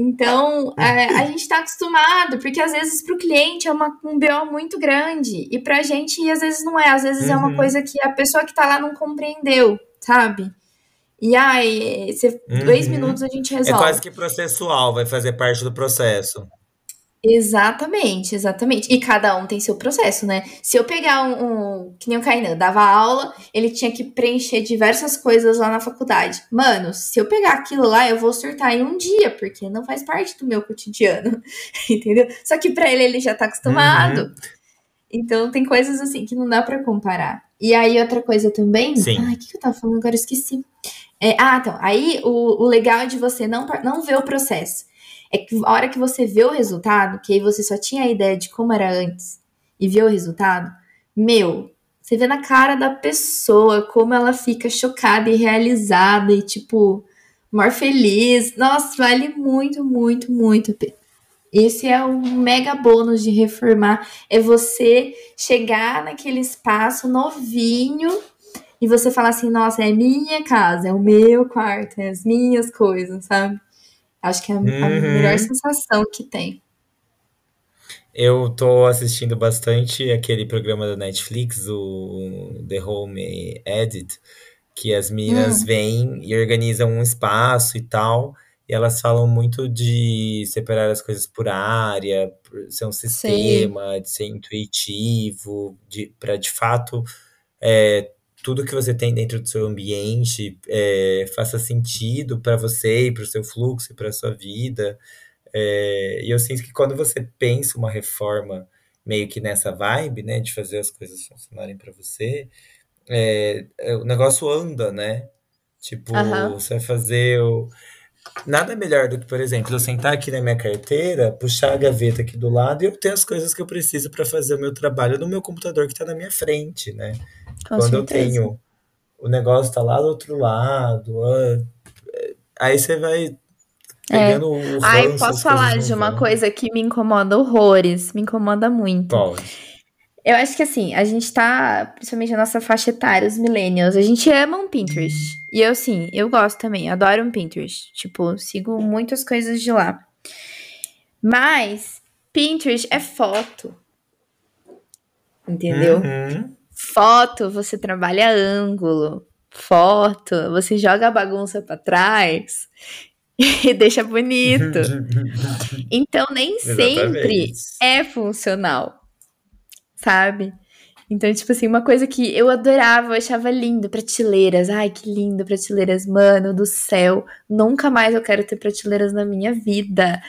Então, é, a gente tá acostumado, porque às vezes pro cliente é uma, um BO muito grande. E pra gente, às vezes não é. Às vezes é uma Uhum. coisa que a pessoa que tá lá não compreendeu, sabe? E ai, você, dois Uhum. minutos a gente É resolve. quase que processual, vai fazer parte do processo. Exatamente, exatamente. E cada um tem seu processo, né? Se eu pegar um, um- que nem o Kainan, dava aula, ele tinha que preencher diversas coisas lá na faculdade. Mano, se eu pegar aquilo lá, eu vou surtar em um dia, porque não faz parte do meu cotidiano, entendeu? Só que pra ele ele já tá acostumado. Uhum. Então tem coisas assim que não dá pra comparar. E aí outra coisa também, Sim. ai, o que, que eu tava falando agora? Eu esqueci. É, ah, então, aí o, o legal é de você não, não ver o processo. É que a hora que você vê o resultado, que aí você só tinha a ideia de como era antes e vê o resultado, meu, você vê na cara da pessoa como ela fica chocada e realizada e, tipo, maior feliz. Nossa, vale muito, muito, muito. Esse é o mega bônus de reformar. É você chegar naquele espaço novinho e você falar assim, nossa, é minha casa, é o meu quarto, é as minhas coisas, sabe? Acho que é a, a Uhum. melhor sensação que tem. Eu tô assistindo bastante aquele programa da Netflix, o The Home Edit, que as meninas Hum, vêm e organizam um espaço e tal, e elas falam muito de separar as coisas por área, por ser um sistema, de ser intuitivo, de, para de fato é, tudo que você tem dentro do seu ambiente é, faça sentido para você e para o seu fluxo e para a sua vida. É, e eu sinto que quando você pensa uma reforma meio que nessa vibe, né, de fazer as coisas funcionarem para você, é, é, o negócio anda, né? Tipo, você vai fazer o... Nada melhor do que, por exemplo, eu sentar aqui na minha carteira, puxar a gaveta aqui do lado e eu ter as coisas que eu preciso para fazer o meu trabalho no meu computador que está na minha frente, né? Com Quando eu certeza. tenho o negócio tá lá do outro lado, ah, aí você vai É. pegando o Ai, ranço, posso falar de uma vão. coisa que me incomoda horrores, me incomoda muito. Pode. Eu acho que assim, a gente tá, principalmente a nossa faixa etária, os millennials, a gente ama um Pinterest. E eu, sim, eu gosto também, adoro um Pinterest. Tipo, sigo muitas coisas de lá. Mas Pinterest é foto, entendeu? Uhum. Foto, você trabalha ângulo. Foto, você joga a bagunça pra trás e deixa bonito. Então, nem sempre Exatamente. é funcional, sabe? Então, tipo assim, uma coisa que eu adorava, eu achava lindo, prateleiras. Ai, que lindo, prateleiras, mano do céu. Nunca mais eu quero ter prateleiras na minha vida.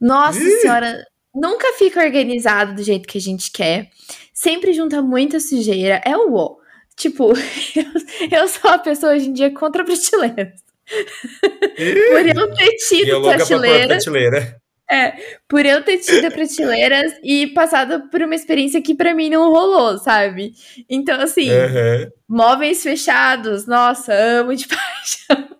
Nossa Ih! senhora, nunca fica organizado do jeito que a gente quer. Sempre junta muita sujeira. É o ó. Tipo, eu, eu sou a pessoa hoje em dia contra prateleiras. Por eu ter eu tido pôr prateleira, prateleira. É, por eu ter tido prateleiras e passado por uma experiência que para mim não rolou, sabe? Então, assim, uhum. móveis fechados, nossa, amo de paixão.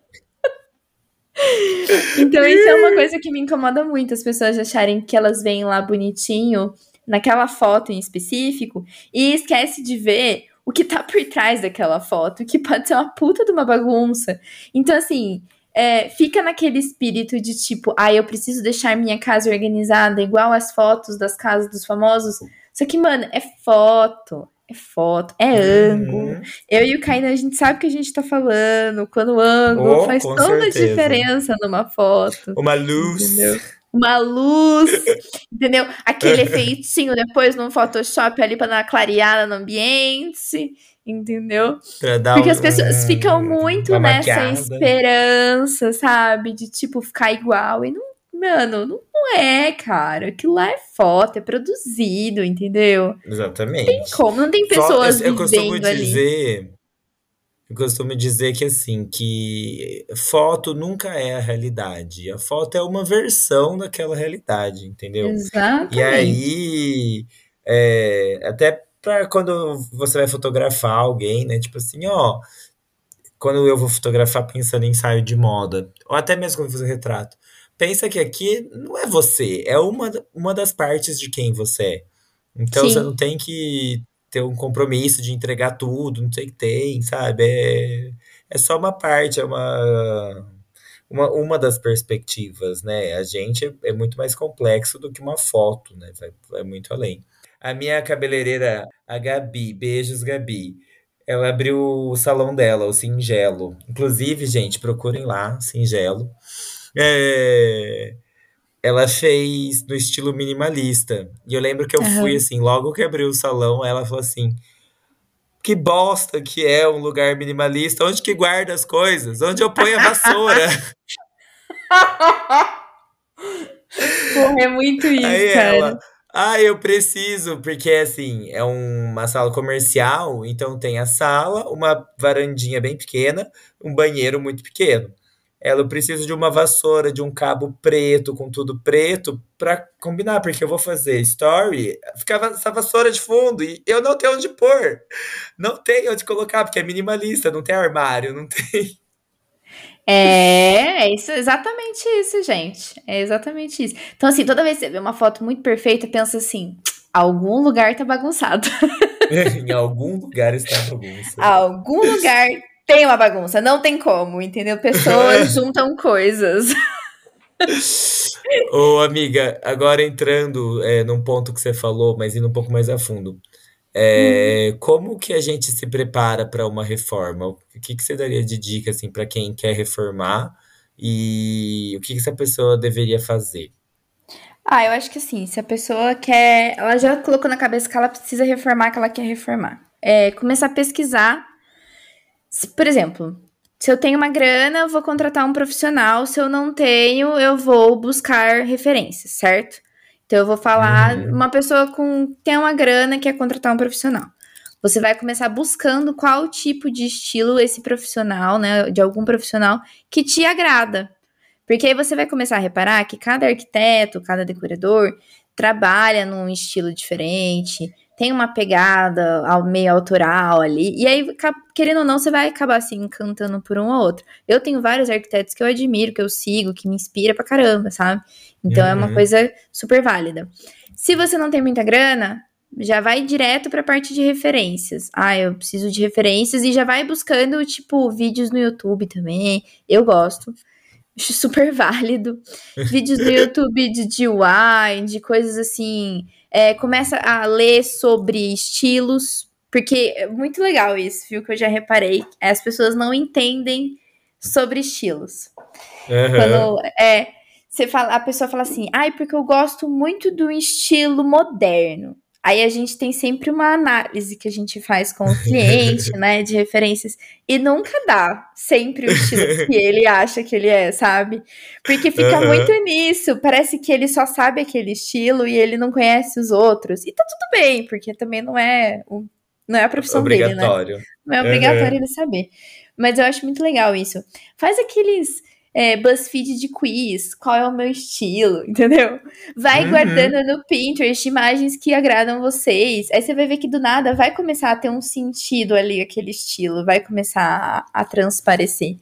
Então, isso é uma coisa que me incomoda muito, as pessoas acharem que elas vêm lá bonitinho, naquela foto em específico, e esquece de ver o que tá por trás daquela foto, que pode ser uma puta de uma bagunça. Então, assim, é, fica naquele espírito de tipo, ah, eu preciso deixar minha casa organizada, igual as fotos das casas dos famosos. Só que, mano, é foto, é foto, é uhum. ângulo. Eu e o Kainan, a gente sabe o que a gente tá falando, quando o ângulo oh, faz toda certeza. a diferença numa foto. Uma luz. Entendeu? Uma luz, entendeu? Aquele efeitinho depois no Photoshop ali para dar uma clareada no ambiente entendeu? Porque um, as pessoas ficam muito nessa maquiada. esperança, sabe? De tipo ficar igual. E não, mano, não, é, cara. Aquilo lá é foto, é produzido, entendeu? Exatamente. Não tem como, não tem pessoas eu, eu costumo dizer, ali. Eu costumo dizer que assim, que foto nunca é a realidade. A foto é uma versão daquela realidade, entendeu? Exatamente. E aí, é, até para quando você vai fotografar alguém, né? Tipo assim, ó, quando eu vou fotografar pensando em ensaio de moda, ou até mesmo quando eu fazer retrato, pensa que aqui não é você, é uma, uma das partes de quem você é. Então Sim. você não tem que ter um compromisso de entregar tudo, não sei o que tem, sabe? É, é só uma parte, é uma, uma, uma das perspectivas, né? A gente é, é muito mais complexo do que uma foto, né? Vai, vai muito além. A minha cabeleireira, a Gabi, beijos, Gabi. Ela abriu o salão dela, o Singelo. Inclusive, gente, procurem lá, Singelo. É... Ela fez no estilo minimalista. E eu lembro que eu uhum. fui assim, logo que abriu o salão, ela falou assim: que bosta que é um lugar minimalista. Onde que guarda as coisas? Onde eu ponho a vassoura? Porra, é muito isso, Aí cara. Ela, ah, eu preciso, porque assim, é uma sala comercial, então tem a sala, uma varandinha bem pequena, um banheiro muito pequeno. Ela, eu preciso de uma vassoura, de um cabo preto, com tudo preto, pra combinar, porque eu vou fazer story, ficava essa vassoura de fundo, e eu não tenho onde pôr. Não tem onde colocar, porque é minimalista, não tem armário, não tem. É, é isso, exatamente isso, gente. É exatamente isso. Então, assim, toda vez que você vê uma foto muito perfeita, pensa assim: algum lugar tá bagunçado. em algum lugar está bagunça. Algum lugar tem uma bagunça, não tem como, entendeu? Pessoas juntam coisas. Ô, amiga, agora entrando é, num ponto que você falou, mas indo um pouco mais a fundo. É, hum. Como que a gente se prepara para uma reforma? O que, que você daria de dica assim, para quem quer reformar e o que, que essa pessoa deveria fazer? Ah, eu acho que assim, se a pessoa quer. Ela já colocou na cabeça que ela precisa reformar, que ela quer reformar. É, começar a pesquisar. Se, por exemplo, se eu tenho uma grana, eu vou contratar um profissional. Se eu não tenho, eu vou buscar referências, certo? Então eu vou falar uhum. uma pessoa com tem uma grana quer contratar um profissional. Você vai começar buscando qual tipo de estilo esse profissional, né, de algum profissional que te agrada. Porque aí você vai começar a reparar que cada arquiteto, cada decorador trabalha num estilo diferente, tem uma pegada meio autoral ali. E aí, querendo ou não, você vai acabar assim encantando por um ou outro. Eu tenho vários arquitetos que eu admiro, que eu sigo, que me inspira pra caramba, sabe? Então uhum. é uma uhum. coisa super válida. Se você não tem muita grana, já vai direto para a parte de referências. Ah, eu preciso de referências e já vai buscando, tipo, vídeos no YouTube também. Eu gosto. Acho super válido. vídeos no YouTube de DIY, de coisas assim é, começa a ler sobre estilos, porque é muito legal isso, viu? Que eu já reparei. As pessoas não entendem sobre estilos. Uhum. Quando é, você fala, a pessoa fala assim, ai, porque eu gosto muito do estilo moderno. Aí a gente tem sempre uma análise que a gente faz com o cliente, né, de referências, e nunca dá sempre o estilo que ele acha que ele é, sabe? Porque fica uhum. muito nisso, parece que ele só sabe aquele estilo e ele não conhece os outros. E tá tudo bem, porque também não é, não é a profissão obrigatório. dele, né? Não é obrigatório uhum. ele saber. Mas eu acho muito legal isso. Faz aqueles é, BuzzFeed de quiz, qual é o meu estilo, entendeu? Vai Uhum. guardando no Pinterest imagens que agradam vocês. Aí você vai ver que do nada vai começar a ter um sentido ali, aquele estilo, vai começar a, a transparecer.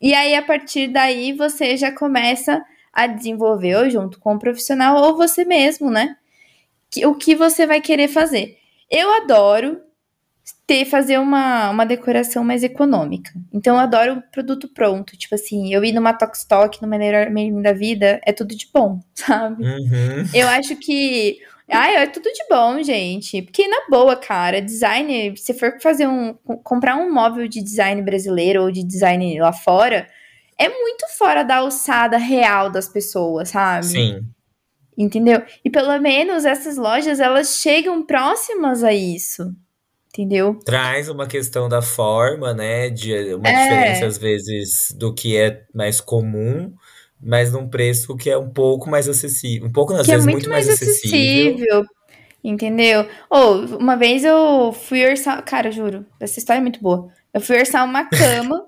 E aí, a partir daí, você já começa a desenvolver, ou junto com o profissional, ou você mesmo, né? O que você vai querer fazer. Eu adoro ter fazer uma, uma decoração mais econômica. Então eu adoro produto pronto. Tipo assim, eu ir numa Tokstok, numa melhor Merlin da vida, é tudo de bom, sabe? Uhum. Eu acho que. Ai, é tudo de bom, gente. Porque na boa, cara, design, se for fazer um. comprar um móvel de design brasileiro ou de design lá fora, é muito fora da alçada real das pessoas, sabe? Sim. Entendeu? E pelo menos essas lojas, elas chegam próximas a isso. Entendeu? Traz uma questão da forma, né? De uma É. diferença, às vezes, do que é mais comum, mas num preço que é um pouco mais acessível. Um pouco, às que é vezes, muito mais acessível. Entendeu? Ou, uma vez eu fui orçar. Cara, juro, essa história é muito boa. Eu fui orçar uma cama.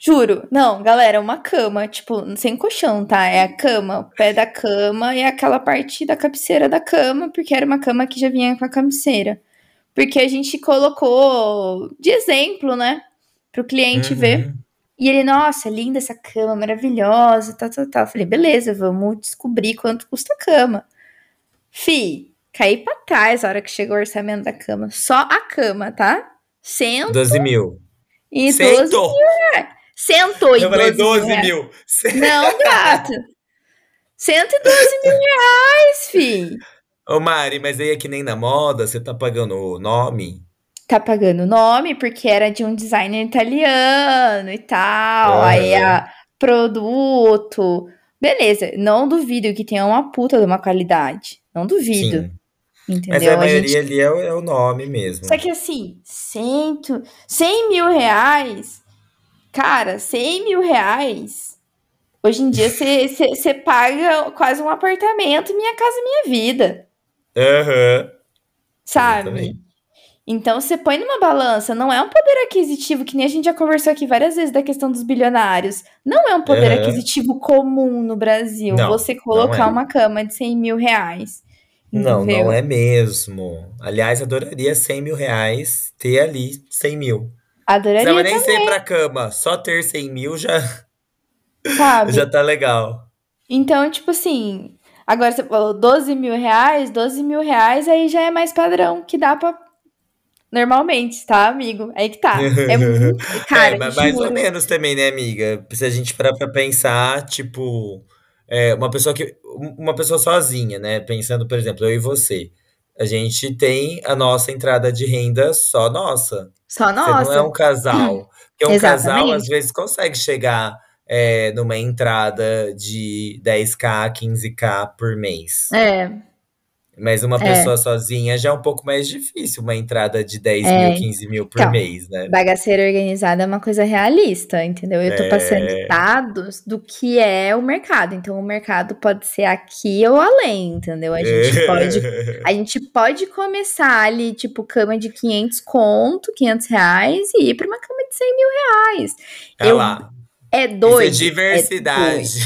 juro. Não, galera, uma cama, tipo, sem colchão, tá? É a cama, o pé da cama e aquela parte da cabeceira da cama, porque era uma cama que já vinha com a cabeceira. Porque a gente colocou de exemplo, né? Pro cliente ver. Uhum. E ele, nossa, linda essa cama, maravilhosa, tal, tal, tal. Eu falei, beleza, vamos descobrir quanto custa a cama. Fi, caí pra trás a hora que chegou o orçamento da cama. Só a cama, tá? Cento 12 mil. e 12 Cento! Cento e Eu falei 12 12 reais. mil. Não, gato. 112 mil reais, fi. Ô, Mari, mas aí é que nem na moda, você tá pagando o nome? Tá pagando o nome porque era de um designer italiano e tal. Aham. Aí a produto. Beleza, não duvido que tenha uma puta de uma qualidade. Não duvido. Sim. Entendeu? Mas a maioria gente... ali é o, é o nome mesmo. Só que assim, cento, 100 mil reais. Cara, 100 mil reais. Hoje em dia você paga quase um apartamento, minha casa, minha vida. Aham. Sabe? Exatamente. Então você põe numa balança, não é um poder aquisitivo, que nem a gente já conversou aqui várias vezes da questão dos bilionários. Não é um poder Aham. aquisitivo comum no Brasil Não, você não colocar é. uma cama de 100 mil reais. Não, entendeu? não é mesmo. Aliás, adoraria 100 mil reais ter ali 100 mil. Não Adoraria precisava nem também, ser pra cama. Só ter 100 mil já, sabe? já tá legal. Então, tipo assim, agora você falou 12 mil reais, 12 mil reais aí já é mais padrão, que dá pra. Normalmente, tá, amigo? Aí que tá. É muito. Cara, É, mas mais ou menos também, né, amiga? Se a gente parar pra pensar, tipo, é, uma pessoa que. Uma pessoa sozinha, né? Pensando, por exemplo, eu e você. A gente tem a nossa entrada de renda só nossa. Só Você não é nossa. um casal. Porque um casal, Exatamente. às vezes, consegue chegar é, numa entrada de 10k, 15k por mês. É, Mas uma É. pessoa sozinha já é um pouco mais difícil, uma entrada de 10 É. mil, 15 mil por Então, mês, né? bagaceira organizada é uma coisa realista, entendeu? Eu tô passando É. dados do que é o mercado. Então, o mercado pode ser aqui ou além, entendeu? A gente pode A gente pode começar ali, tipo, cama de 500 conto, 500 reais, e ir pra uma cama de 100 mil reais. Olha eu- lá. É Isso doido. é diversidade.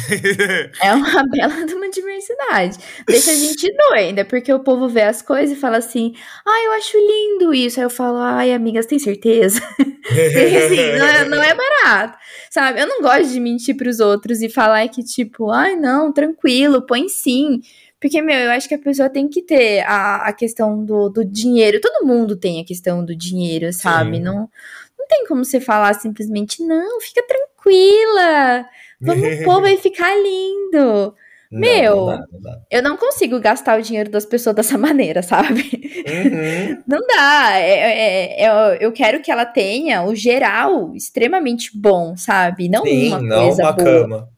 É, é uma bela de uma diversidade. Deixa a gente doida, porque o povo vê as coisas e fala assim, ai, eu acho lindo isso. Aí eu falo, ai, amigas, tem certeza? Porque assim, não é, não é barato, sabe? Eu não gosto de mentir pros outros e falar que, tipo, ai, não, tranquilo, põe sim. Porque, meu, eu acho que a pessoa tem que ter a, a questão do, do dinheiro. Todo mundo tem a questão do dinheiro, sabe? Sim. Não, não tem como você falar simplesmente, não, fica tranquila. Vamos, povo vai ficar lindo. Meu. não dá, não dá. Eu não consigo gastar o dinheiro das pessoas dessa maneira, sabe? Uhum. Não dá. É, é- é- eu quero que ela tenha o geral extremamente bom, sabe? Não Sim, uma não coisa uma boa. cama.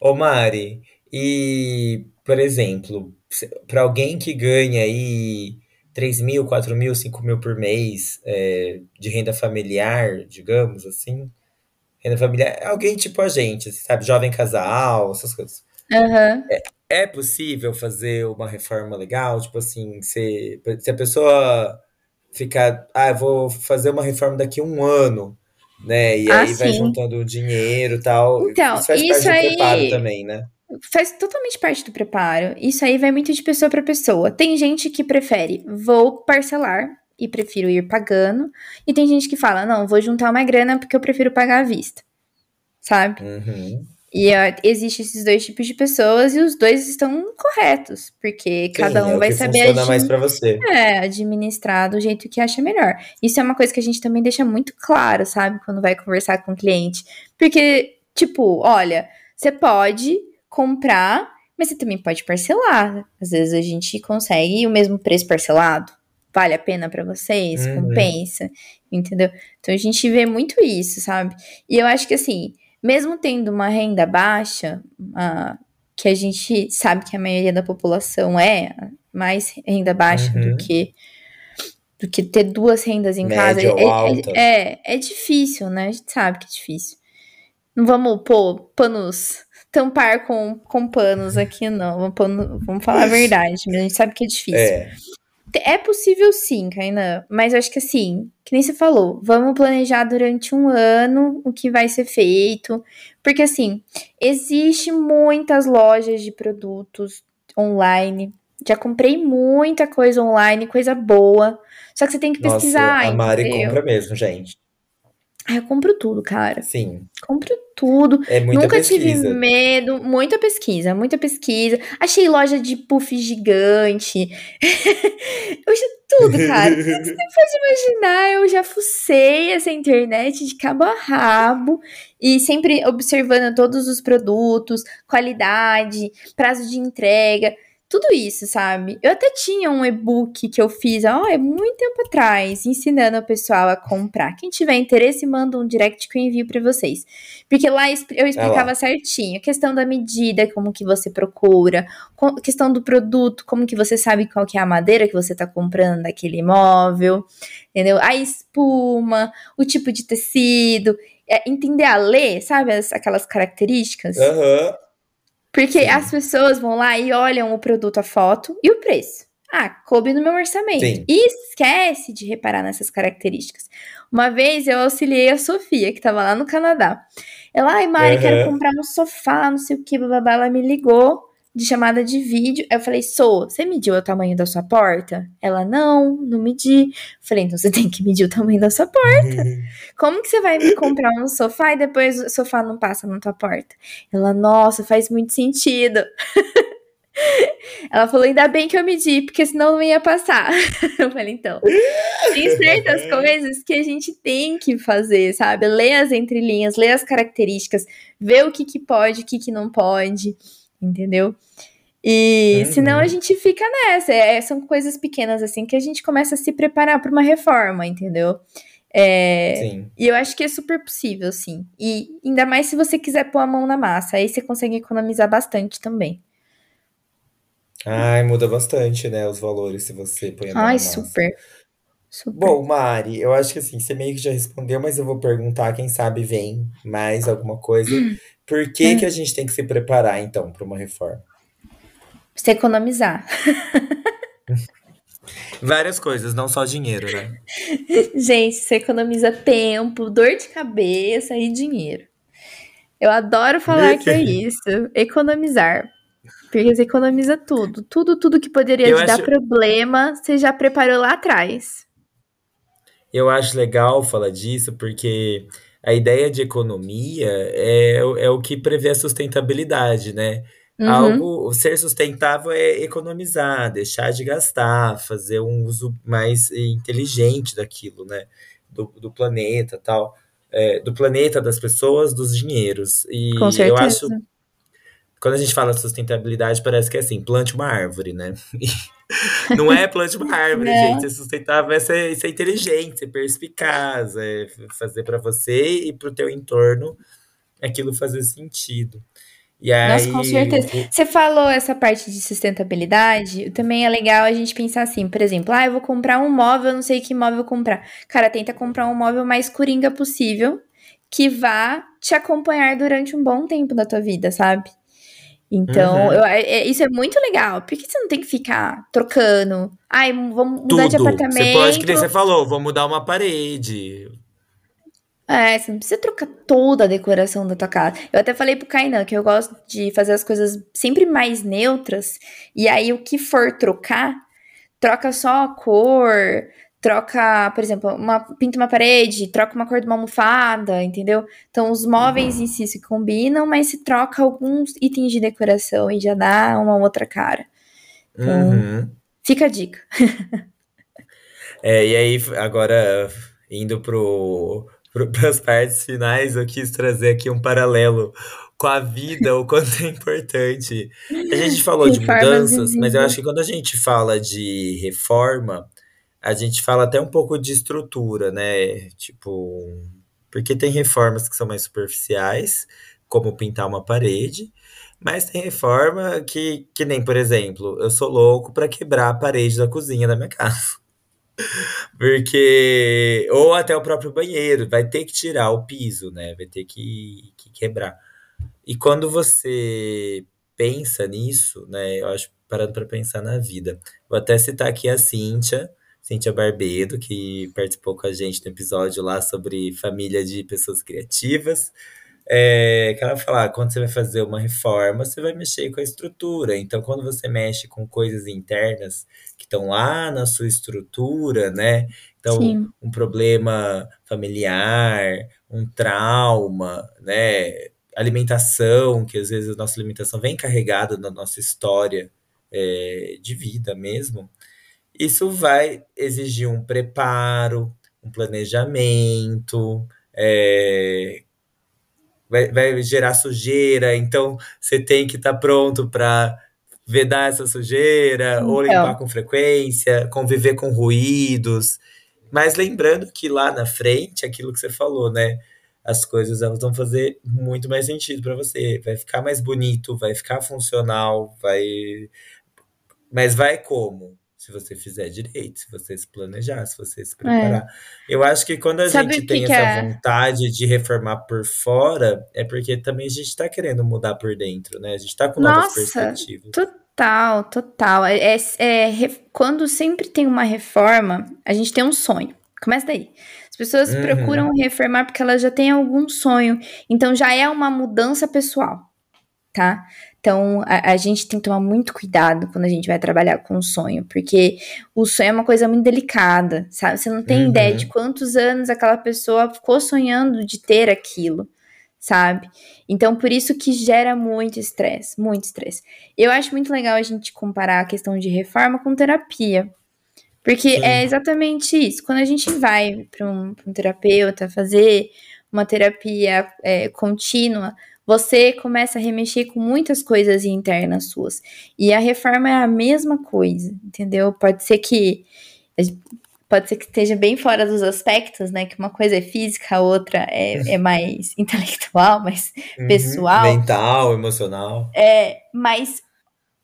Ô, Mari, e, por exemplo, para alguém que ganha aí 3 mil, 4 mil, 5 mil por mês é, de renda familiar, digamos assim, renda familiar, alguém tipo a gente, assim, sabe, jovem casal, essas coisas. Aham. É possível fazer uma reforma legal? Tipo assim, se, se a pessoa ficar, ah, eu vou fazer uma reforma daqui a um ano, né? E Ah, aí vai sim. juntando dinheiro e tal. Então, Isso faz isso parte do preparo aí também, né? faz totalmente parte do preparo. Isso aí vai muito de pessoa para pessoa. Tem gente que prefere, vou parcelar e prefiro ir pagando. E tem gente que fala, não, vou juntar uma grana porque eu prefiro pagar à vista. Sabe? Uhum. E uh, existe esses dois tipos de pessoas e os dois estão corretos, porque cada Sim, um é vai saber funciona mais pra você. é, administrar do jeito que acha melhor. Isso é uma coisa que a gente também deixa muito claro, sabe? Quando vai conversar com o cliente. Porque, tipo, olha, você pode comprar, mas você também pode parcelar. Às vezes a gente consegue o mesmo preço parcelado. Vale a pena pra vocês? Uhum. Compensa? Entendeu? Então a gente vê muito isso, sabe? E eu acho que assim, mesmo tendo uma renda baixa, que a gente sabe que a maioria da população é mais renda baixa Uhum. do que do que ter duas rendas em Média casa. É, é, é, é difícil, né? A gente sabe que é difícil. Não vamos pôr panos, tampar com, com panos aqui, não. Vamos, vamos falar a verdade, mas a gente sabe que é difícil. É. É possível sim, Kainan, mas eu acho que assim, que nem você falou, vamos planejar durante um ano o que vai ser feito, porque assim, existe muitas lojas de produtos online, já comprei muita coisa online, coisa boa, só que você tem que Nossa, pesquisar, a Mari entendeu? compra mesmo, gente. Ah, eu compro tudo, cara, Sim. compro tudo, É muita Nunca pesquisa. tive medo, muita pesquisa, muita pesquisa. Achei loja de puff gigante. eu já tudo, cara. Tudo que você pode imaginar, eu já fucei essa internet de cabo a rabo e sempre observando todos os produtos, qualidade, prazo de entrega, tudo isso, sabe? Eu até tinha um e-book que eu fiz, ó, é muito tempo atrás, ensinando o pessoal a comprar. Quem tiver interesse, manda um direct que eu envio pra vocês. Porque lá eu explicava certinho, questão da medida, como que você procura, questão do produto, como que você sabe qual que é a madeira que você tá comprando daquele imóvel, entendeu? A espuma, o tipo de tecido, é, entender a ler, sabe, as- aquelas características. Aham. Porque Sim. as pessoas vão lá e olham o produto, a foto e o preço. Ah, coube no meu orçamento. Sim. E esquece de reparar nessas características. Uma vez eu auxiliei a Sofia, que tava lá no Canadá. Ela, ai, Mari, Aham. quero comprar um sofá, não sei o que, bababá. Ela me ligou de chamada de vídeo. Eu falei, Sou, você mediu o tamanho da sua porta? Ela, não, não medi. Eu falei, então você tem que medir o tamanho da sua porta. Como que você vai me comprar um sofá e depois o sofá não passa na tua porta? Ela, nossa, faz muito sentido. Ela falou, ainda bem que eu medi, porque senão não ia passar. Eu falei, então, tem certas coisas que a gente tem que fazer, sabe? Ler as entrelinhas, ler as características, ver o que que pode, o que que não pode, entendeu? E Uhum. senão a gente fica nessa. É, são coisas pequenas assim que a gente começa a se preparar para uma reforma, entendeu? É, Sim. e eu acho que é super possível, sim. E ainda mais se você quiser pôr a mão na massa, aí você consegue economizar bastante também. Ai, muda bastante, né, os valores se você põe a mão na Ai, massa. super. Super. Bom, Mari, eu acho que assim, você meio que já respondeu, mas eu vou perguntar, quem sabe vem mais alguma coisa. Por que que a gente tem que se preparar, então, para uma reforma? Você economizar. Várias coisas, não só dinheiro, né? Gente, você economiza tempo, dor de cabeça e dinheiro. Eu adoro falar que é isso. Economizar. Porque você economiza tudo. Tudo, tudo que poderia Eu te dar acho- problema, você já preparou lá atrás. Eu acho legal falar disso porque a ideia de economia é, o- é o que prevê a sustentabilidade, né? Uhum. Algo, ser sustentável é economizar, deixar de gastar, fazer um uso mais inteligente daquilo, né? Do, do planeta tal. É, do planeta, das pessoas, dos dinheiros. E Com eu certeza. acho, quando a gente fala sustentabilidade, parece que é assim, plante uma árvore, né? Não é plante uma árvore, Não. gente. Ser sustentável é ser, ser inteligente, ser perspicaz, é fazer para você e para o teu entorno aquilo fazer sentido. E aí, Nossa, com certeza. Você falou essa parte de sustentabilidade, também é legal a gente pensar assim, por exemplo, ah, eu vou comprar um móvel, eu não sei que móvel comprar. Cara, tenta comprar um móvel mais coringa possível, que vá te acompanhar durante um bom tempo da tua vida, sabe? Então, Uhum. eu- é- é- isso é muito legal. Por que você não tem que ficar trocando? Ai, vamos mudar de tudo. apartamento. Você pode, que você falou, vou mudar uma parede. É, você não precisa trocar toda a decoração da tua casa. Eu até falei pro Kainan que eu gosto de fazer as coisas sempre mais neutras. E aí, o que for trocar, troca só a cor, troca, por exemplo, uma, pinta uma parede, troca uma cor de uma almofada, entendeu? Então, os móveis uhum. em si se combinam, mas se troca alguns itens de decoração e já dá uma outra cara. Então, uhum. fica a dica. é, e aí, agora, indo pro para as partes finais, eu quis trazer aqui um paralelo com a vida, o quanto é importante. A gente falou de mudanças, mas eu acho que quando a gente fala de reforma, a gente fala até um pouco de estrutura, né? Tipo, porque tem reformas que são mais superficiais, como pintar uma parede, mas tem reforma que, que nem, por exemplo, eu sou louco para quebrar a parede da cozinha da minha casa. Porque. Ou até o próprio banheiro, vai ter que tirar o piso, né? Vai ter que, que quebrar. E quando você pensa nisso, né? Eu acho parando para pensar na vida. Vou até citar aqui a Cíntia, Cíntia Barbedo, que participou com a gente no episódio lá sobre família de pessoas criativas. É, que ela fala, ah, quando você vai fazer uma reforma, você vai mexer com a estrutura. Então, quando você mexe com coisas internas que estão lá na sua estrutura, né? Então, Sim. um problema familiar, um trauma, né? Alimentação, que às vezes a nossa alimentação vem carregada na nossa história é, de vida mesmo. Isso vai exigir um preparo, um planejamento, é, vai, vai gerar sujeira, então você tem que estar tá pronto para vedar essa sujeira, então. ou limpar com frequência, conviver com ruídos. Mas lembrando que lá na frente, aquilo que você falou, né? As coisas elas vão fazer muito mais sentido para você. Vai ficar mais bonito, vai ficar funcional, vai. Mas vai como? Se você fizer direito, se você se planejar, se você se preparar. É. Eu acho que quando a Sabe gente tem essa é? vontade de reformar por fora, é porque também a gente está querendo mudar por dentro, né? A gente está com Nossa, novas perspectivas. Total, total. É, é, é, quando sempre tem uma reforma, a gente tem um sonho. Começa daí. As pessoas uhum. procuram reformar porque elas já têm algum sonho. Então já é uma mudança pessoal, tá? Então, a, a, gente tem que tomar muito cuidado quando a gente vai trabalhar com o sonho, porque o sonho é uma coisa muito delicada, sabe? Você não tem uhum. ideia de quantos anos aquela pessoa ficou sonhando de ter aquilo, sabe? Então, por isso que gera muito estresse, muito estresse. Eu acho muito legal a gente comparar a questão de reforma com terapia. Porque Sim. é exatamente isso. Quando a gente vai para um, um terapeuta fazer uma terapia é, contínua, você começa a remexer com muitas coisas internas suas. E a reforma é a mesma coisa, entendeu? Pode ser que pode ser que esteja bem fora dos aspectos, né? Que uma coisa é física, a outra é, é mais intelectual, mais uhum, pessoal. Mental, emocional. É, mas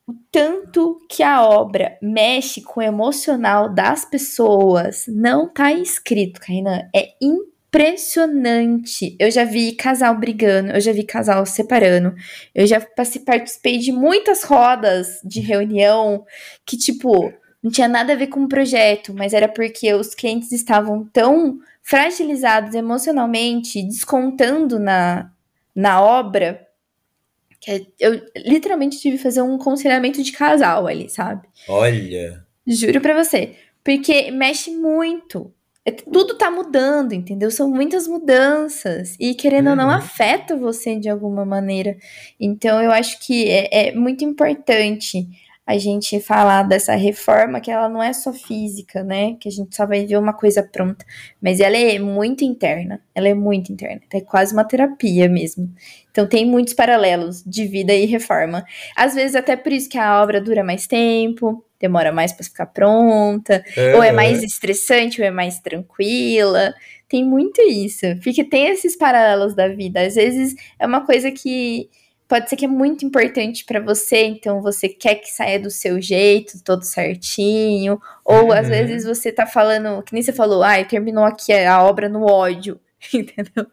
o tanto que a obra mexe com o emocional das pessoas não tá escrito, Kainan. É impossível impressionante. Eu já vi casal brigando, eu já vi casal separando, eu já participei de muitas rodas de reunião que, tipo, não tinha nada a ver com o projeto, mas era porque os clientes estavam tão fragilizados emocionalmente, descontando na, na obra, que eu literalmente tive que fazer um conselhamento de casal ali, sabe? Olha! Juro pra você. Porque mexe muito. É, tudo tá mudando, entendeu? São muitas mudanças e querendo uhum. ou não uhum. afeta você de alguma maneira. Então eu acho que é, é, muito importante a gente falar dessa reforma que ela não é só física, né? Que a gente só vai ver uma coisa pronta, mas ela é muito interna. Ela é muito interna. É quase uma terapia mesmo. Então tem muitos paralelos de vida e reforma. Às vezes até por isso que a obra dura mais tempo, demora mais para ficar pronta, ou é mais estressante, ou é mais tranquila. Tem muito isso. Porque tem esses paralelos da vida. Às vezes é uma coisa que pode ser que é muito importante para você, então você quer que saia do seu jeito, todo certinho, ou uhum. às vezes você tá falando, que nem você falou, ai, ah, terminou aqui a obra no ódio, entendeu?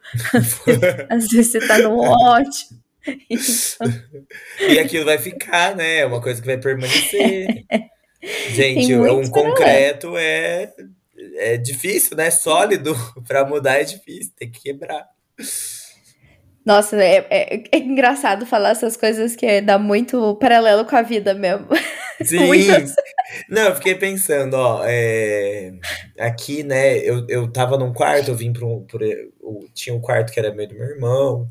às vezes você tá no ódio. e aquilo vai ficar, né? É uma coisa que vai permanecer. Gente, um concreto é é difícil, né? Sólido para mudar é difícil, tem que quebrar. Nossa, é, é, é, engraçado falar essas coisas que dá muito paralelo com a vida mesmo. Sim. Não, eu fiquei pensando, ó, é, aqui, né, eu, eu tava num quarto, eu vim para um, tinha um quarto que era meio do meu irmão,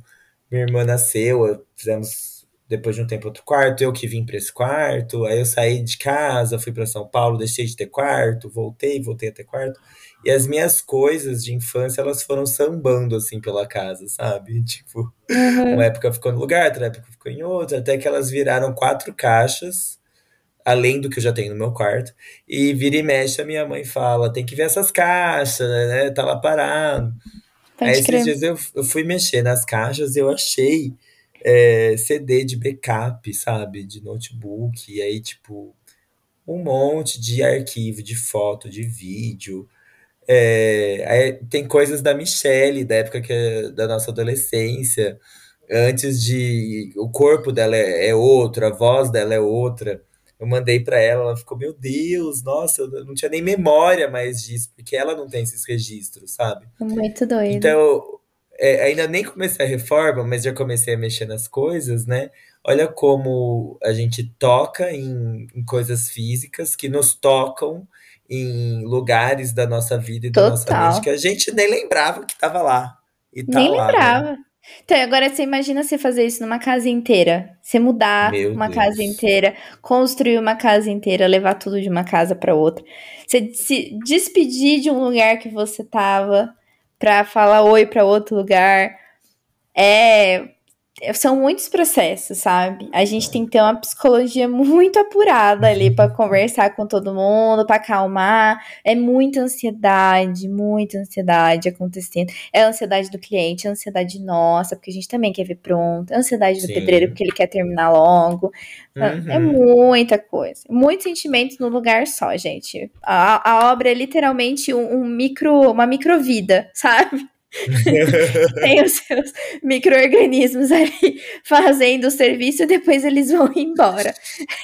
minha irmã nasceu, fizemos depois de um tempo outro quarto, eu que vim para esse quarto, aí eu saí de casa, fui para São Paulo, deixei de ter quarto, voltei, voltei a ter quarto. E as minhas coisas de infância, elas foram sambando, assim, pela casa, sabe? Tipo, uhum. uma época ficou no lugar, outra época ficou em outra, até que elas viraram quatro caixas, além do que eu já tenho no meu quarto. E vira e mexe, a minha mãe fala, tem que ver essas caixas, né? Tá lá parado. Pode Aí esses dias eu, eu fui mexer nas caixas e eu achei é, CD de backup, sabe? De notebook. E aí, tipo, um monte de arquivo, de foto, de vídeo. É, tem coisas da Michelle, da época que é, da nossa adolescência, antes de. O corpo dela é, é outro, a voz dela é outra. Eu mandei para ela, ela ficou, meu Deus, nossa, eu não tinha nem memória mais disso, porque ela não tem esses registros, sabe? Muito doido. Então, é, ainda nem comecei a reforma, mas já comecei a mexer nas coisas, né? Olha como a gente toca em, em coisas físicas que nos tocam em lugares da nossa vida e da nossa mente que a gente nem lembrava que estava lá. E tá nem lá, né? lembrava. Né? Então, agora você imagina você fazer isso numa casa inteira. Você mudar Meu uma Deus. casa inteira, construir uma casa inteira, levar tudo de uma casa para outra. Você se despedir de um lugar que você tava para falar oi para outro lugar. É são muitos processos, sabe? A gente tem que ter uma psicologia muito apurada ali para conversar com todo mundo, para acalmar. É muita ansiedade, muita ansiedade acontecendo. É a ansiedade do cliente, a ansiedade nossa, porque a gente também quer ver pronto. A ansiedade do Sim. pedreiro, porque ele quer terminar logo. É uhum. É muita coisa. Muitos sentimentos no lugar só, gente. A, a obra é literalmente um, um micro, uma microvida, sabe? tem os seus micro-organismos ali fazendo o serviço e depois eles vão embora.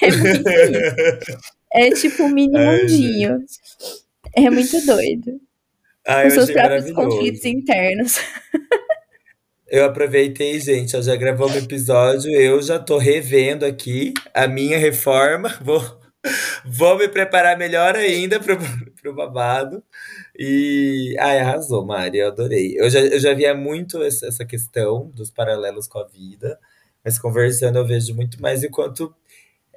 É muito isso. É tipo um mini Ai, mundinho. Gente. É muito doido. Ah, Com seus próprios conflitos internos. Eu aproveitei, gente, eu já gravou um episódio, eu já tô revendo aqui a minha reforma. Vou, vou me preparar melhor ainda pro, pro babado. E. Ai, arrasou, Mari, eu adorei. Eu já, eu já via muito essa questão dos paralelos com a vida, mas conversando eu vejo muito mais o quanto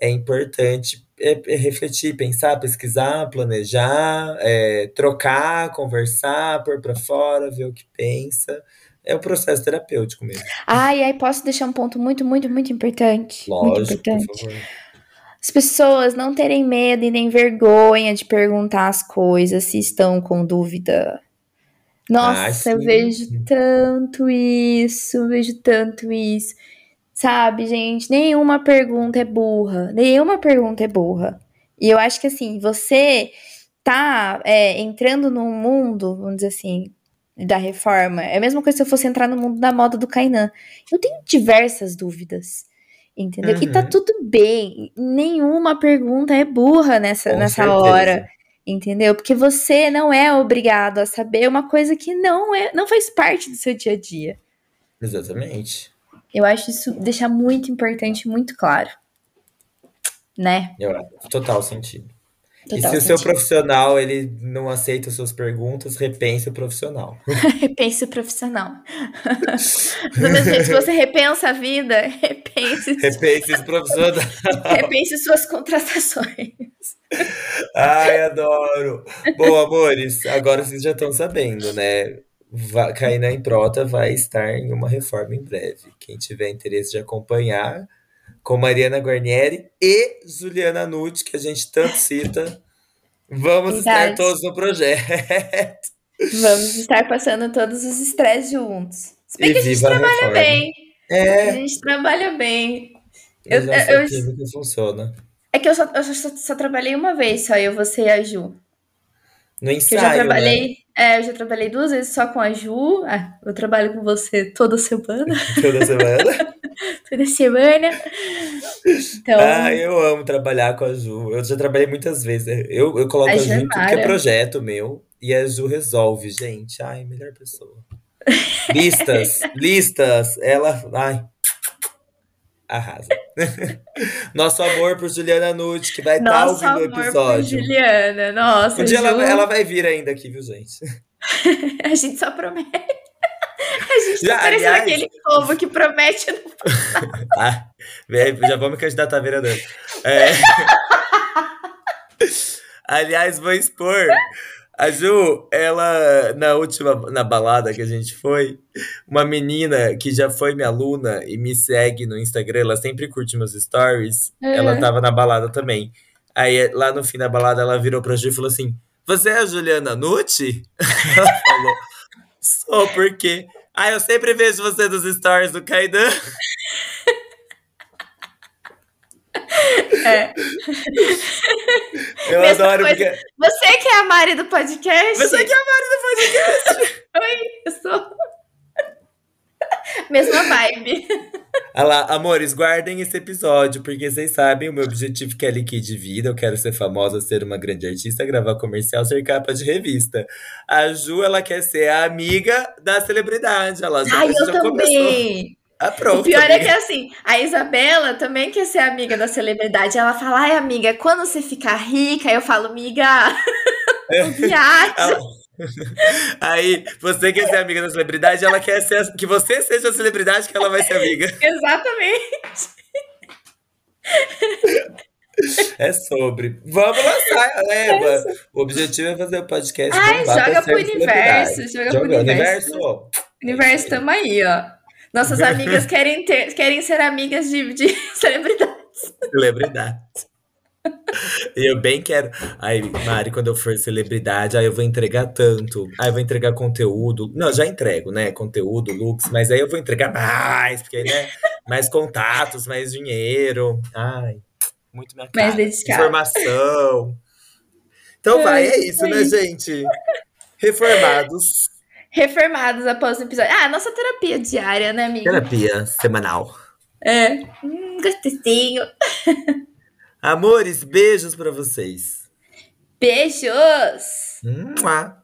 é importante é, é refletir, pensar, pesquisar, planejar, é, trocar, conversar, pôr para fora, ver o que pensa. É um processo terapêutico mesmo. Ai, ai, posso deixar um ponto muito, muito, muito importante. Lógico, muito importante. por favor as pessoas não terem medo e nem vergonha de perguntar as coisas se estão com dúvida. Nossa, ah, eu vejo tanto isso, eu vejo tanto isso. Sabe, gente, nenhuma pergunta é burra. Nenhuma pergunta é burra. E eu acho que assim, você tá é, entrando num mundo, vamos dizer assim, da reforma. É a mesma coisa se eu fosse entrar no mundo da moda do Kainan. Eu tenho diversas dúvidas. Entendeu? Uhum. E tá uhum. tudo bem. Nenhuma pergunta é burra nessa, nessa hora. Entendeu? Porque você não é obrigado a saber uma coisa que não é, não faz parte do seu dia a dia. Exatamente. Eu acho isso deixar muito importante, muito claro. Né? Eu, total sentido. Total e se sentido. o seu profissional ele não aceita suas perguntas, repense o profissional. repense o profissional. Do mesmo jeito que você repensa a vida, repense. Repense o profissional. repense suas contratações. Ai, adoro. Bom, amores, agora vocês já estão sabendo, né? Cair na Improta vai estar em uma reforma em breve. Quem tiver interesse de acompanhar, com Mariana Guarnieri e Juliana Nutt, que a gente tanto cita. Vamos Verdade. estar todos no projeto. Vamos estar passando todos os estresses juntos. Se bem e que a gente trabalha a bem. É. A gente trabalha bem. Eu, eu, eu, funciona. É que eu só, eu só, só, trabalhei uma vez, só eu, você e a Ju. No ensaio, eu já trabalhei, né? É, eu já trabalhei duas vezes só com a Ju. Ah, eu trabalho com você toda semana. toda semana? toda semana. Então... Ah, eu amo trabalhar com a Ju. Eu já trabalhei muitas vezes. Eu, eu coloco a, a Ju em tudo que é projeto meu. e a Ju resolve, gente. Ai, melhor pessoa. Listas, listas. Ela. Ai. Arrasa. Nosso amor por Juliana Nude, que vai estar tá ouvindo o episódio. Por Juliana, nossa. Um dia Ju... ela, ela vai vir ainda aqui, viu, gente? a gente só promete. A gente já, tá parecendo aliás... aquele povo que promete no ah, Já vamos candidatar a vereador. É... aliás, vou expor a Ju, ela, na última, na balada que a gente foi, uma menina que já foi minha aluna e me segue no Instagram, ela sempre curte meus stories, é. ela tava na balada também. Aí, lá no fim da balada, ela virou pra Ju e falou assim, você é a Juliana Nucci? ela falou, sou, por quê? Ah, eu sempre vejo você nos stories do Kaidan. É. Eu Mesma adoro coisa. porque. Você que é a Mari do podcast? Você que é a Mari do podcast! Oi, eu sou. Mesma vibe. Olha lá, amores, guardem esse episódio, porque vocês sabem o meu objetivo que é liquid de vida. Eu quero ser famosa, ser uma grande artista, gravar comercial, ser capa de revista. A Ju, ela quer ser a amiga da celebridade. Ela já, Ai, eu já também. começou. Ah, pronto, o pior amiga. é que assim, a Isabela também quer ser amiga da celebridade. Ela fala, ai, amiga, quando você ficar rica, eu falo, amiga, é. viagem. Aí, você quer ser amiga da celebridade, ela quer ser, que você seja a celebridade que ela vai ser amiga. Exatamente. É sobre. Vamos lançar, leva. É o objetivo é fazer o podcast. Ai, joga pro universo. Joga, joga pro universo. Universo, universo tamo aí, ó. Nossas amigas querem, ter, querem ser amigas de, de celebridades. Celebridades. E eu bem quero. Aí, Mari, quando eu for celebridade, aí eu vou entregar tanto. Aí eu vou entregar conteúdo. Não, já entrego, né? Conteúdo, looks, mas aí eu vou entregar mais, porque aí, né? Mais contatos, mais dinheiro. Ai, muito minha cara. Mais dedicado. Informação. Então vai, é isso, né, gente? Reformados. Reformados após o episódio. Ah, nossa terapia diária, né, amiga? Terapia semanal. É. Hum, gostosinho. Amores, beijos para vocês. Beijos! Mua.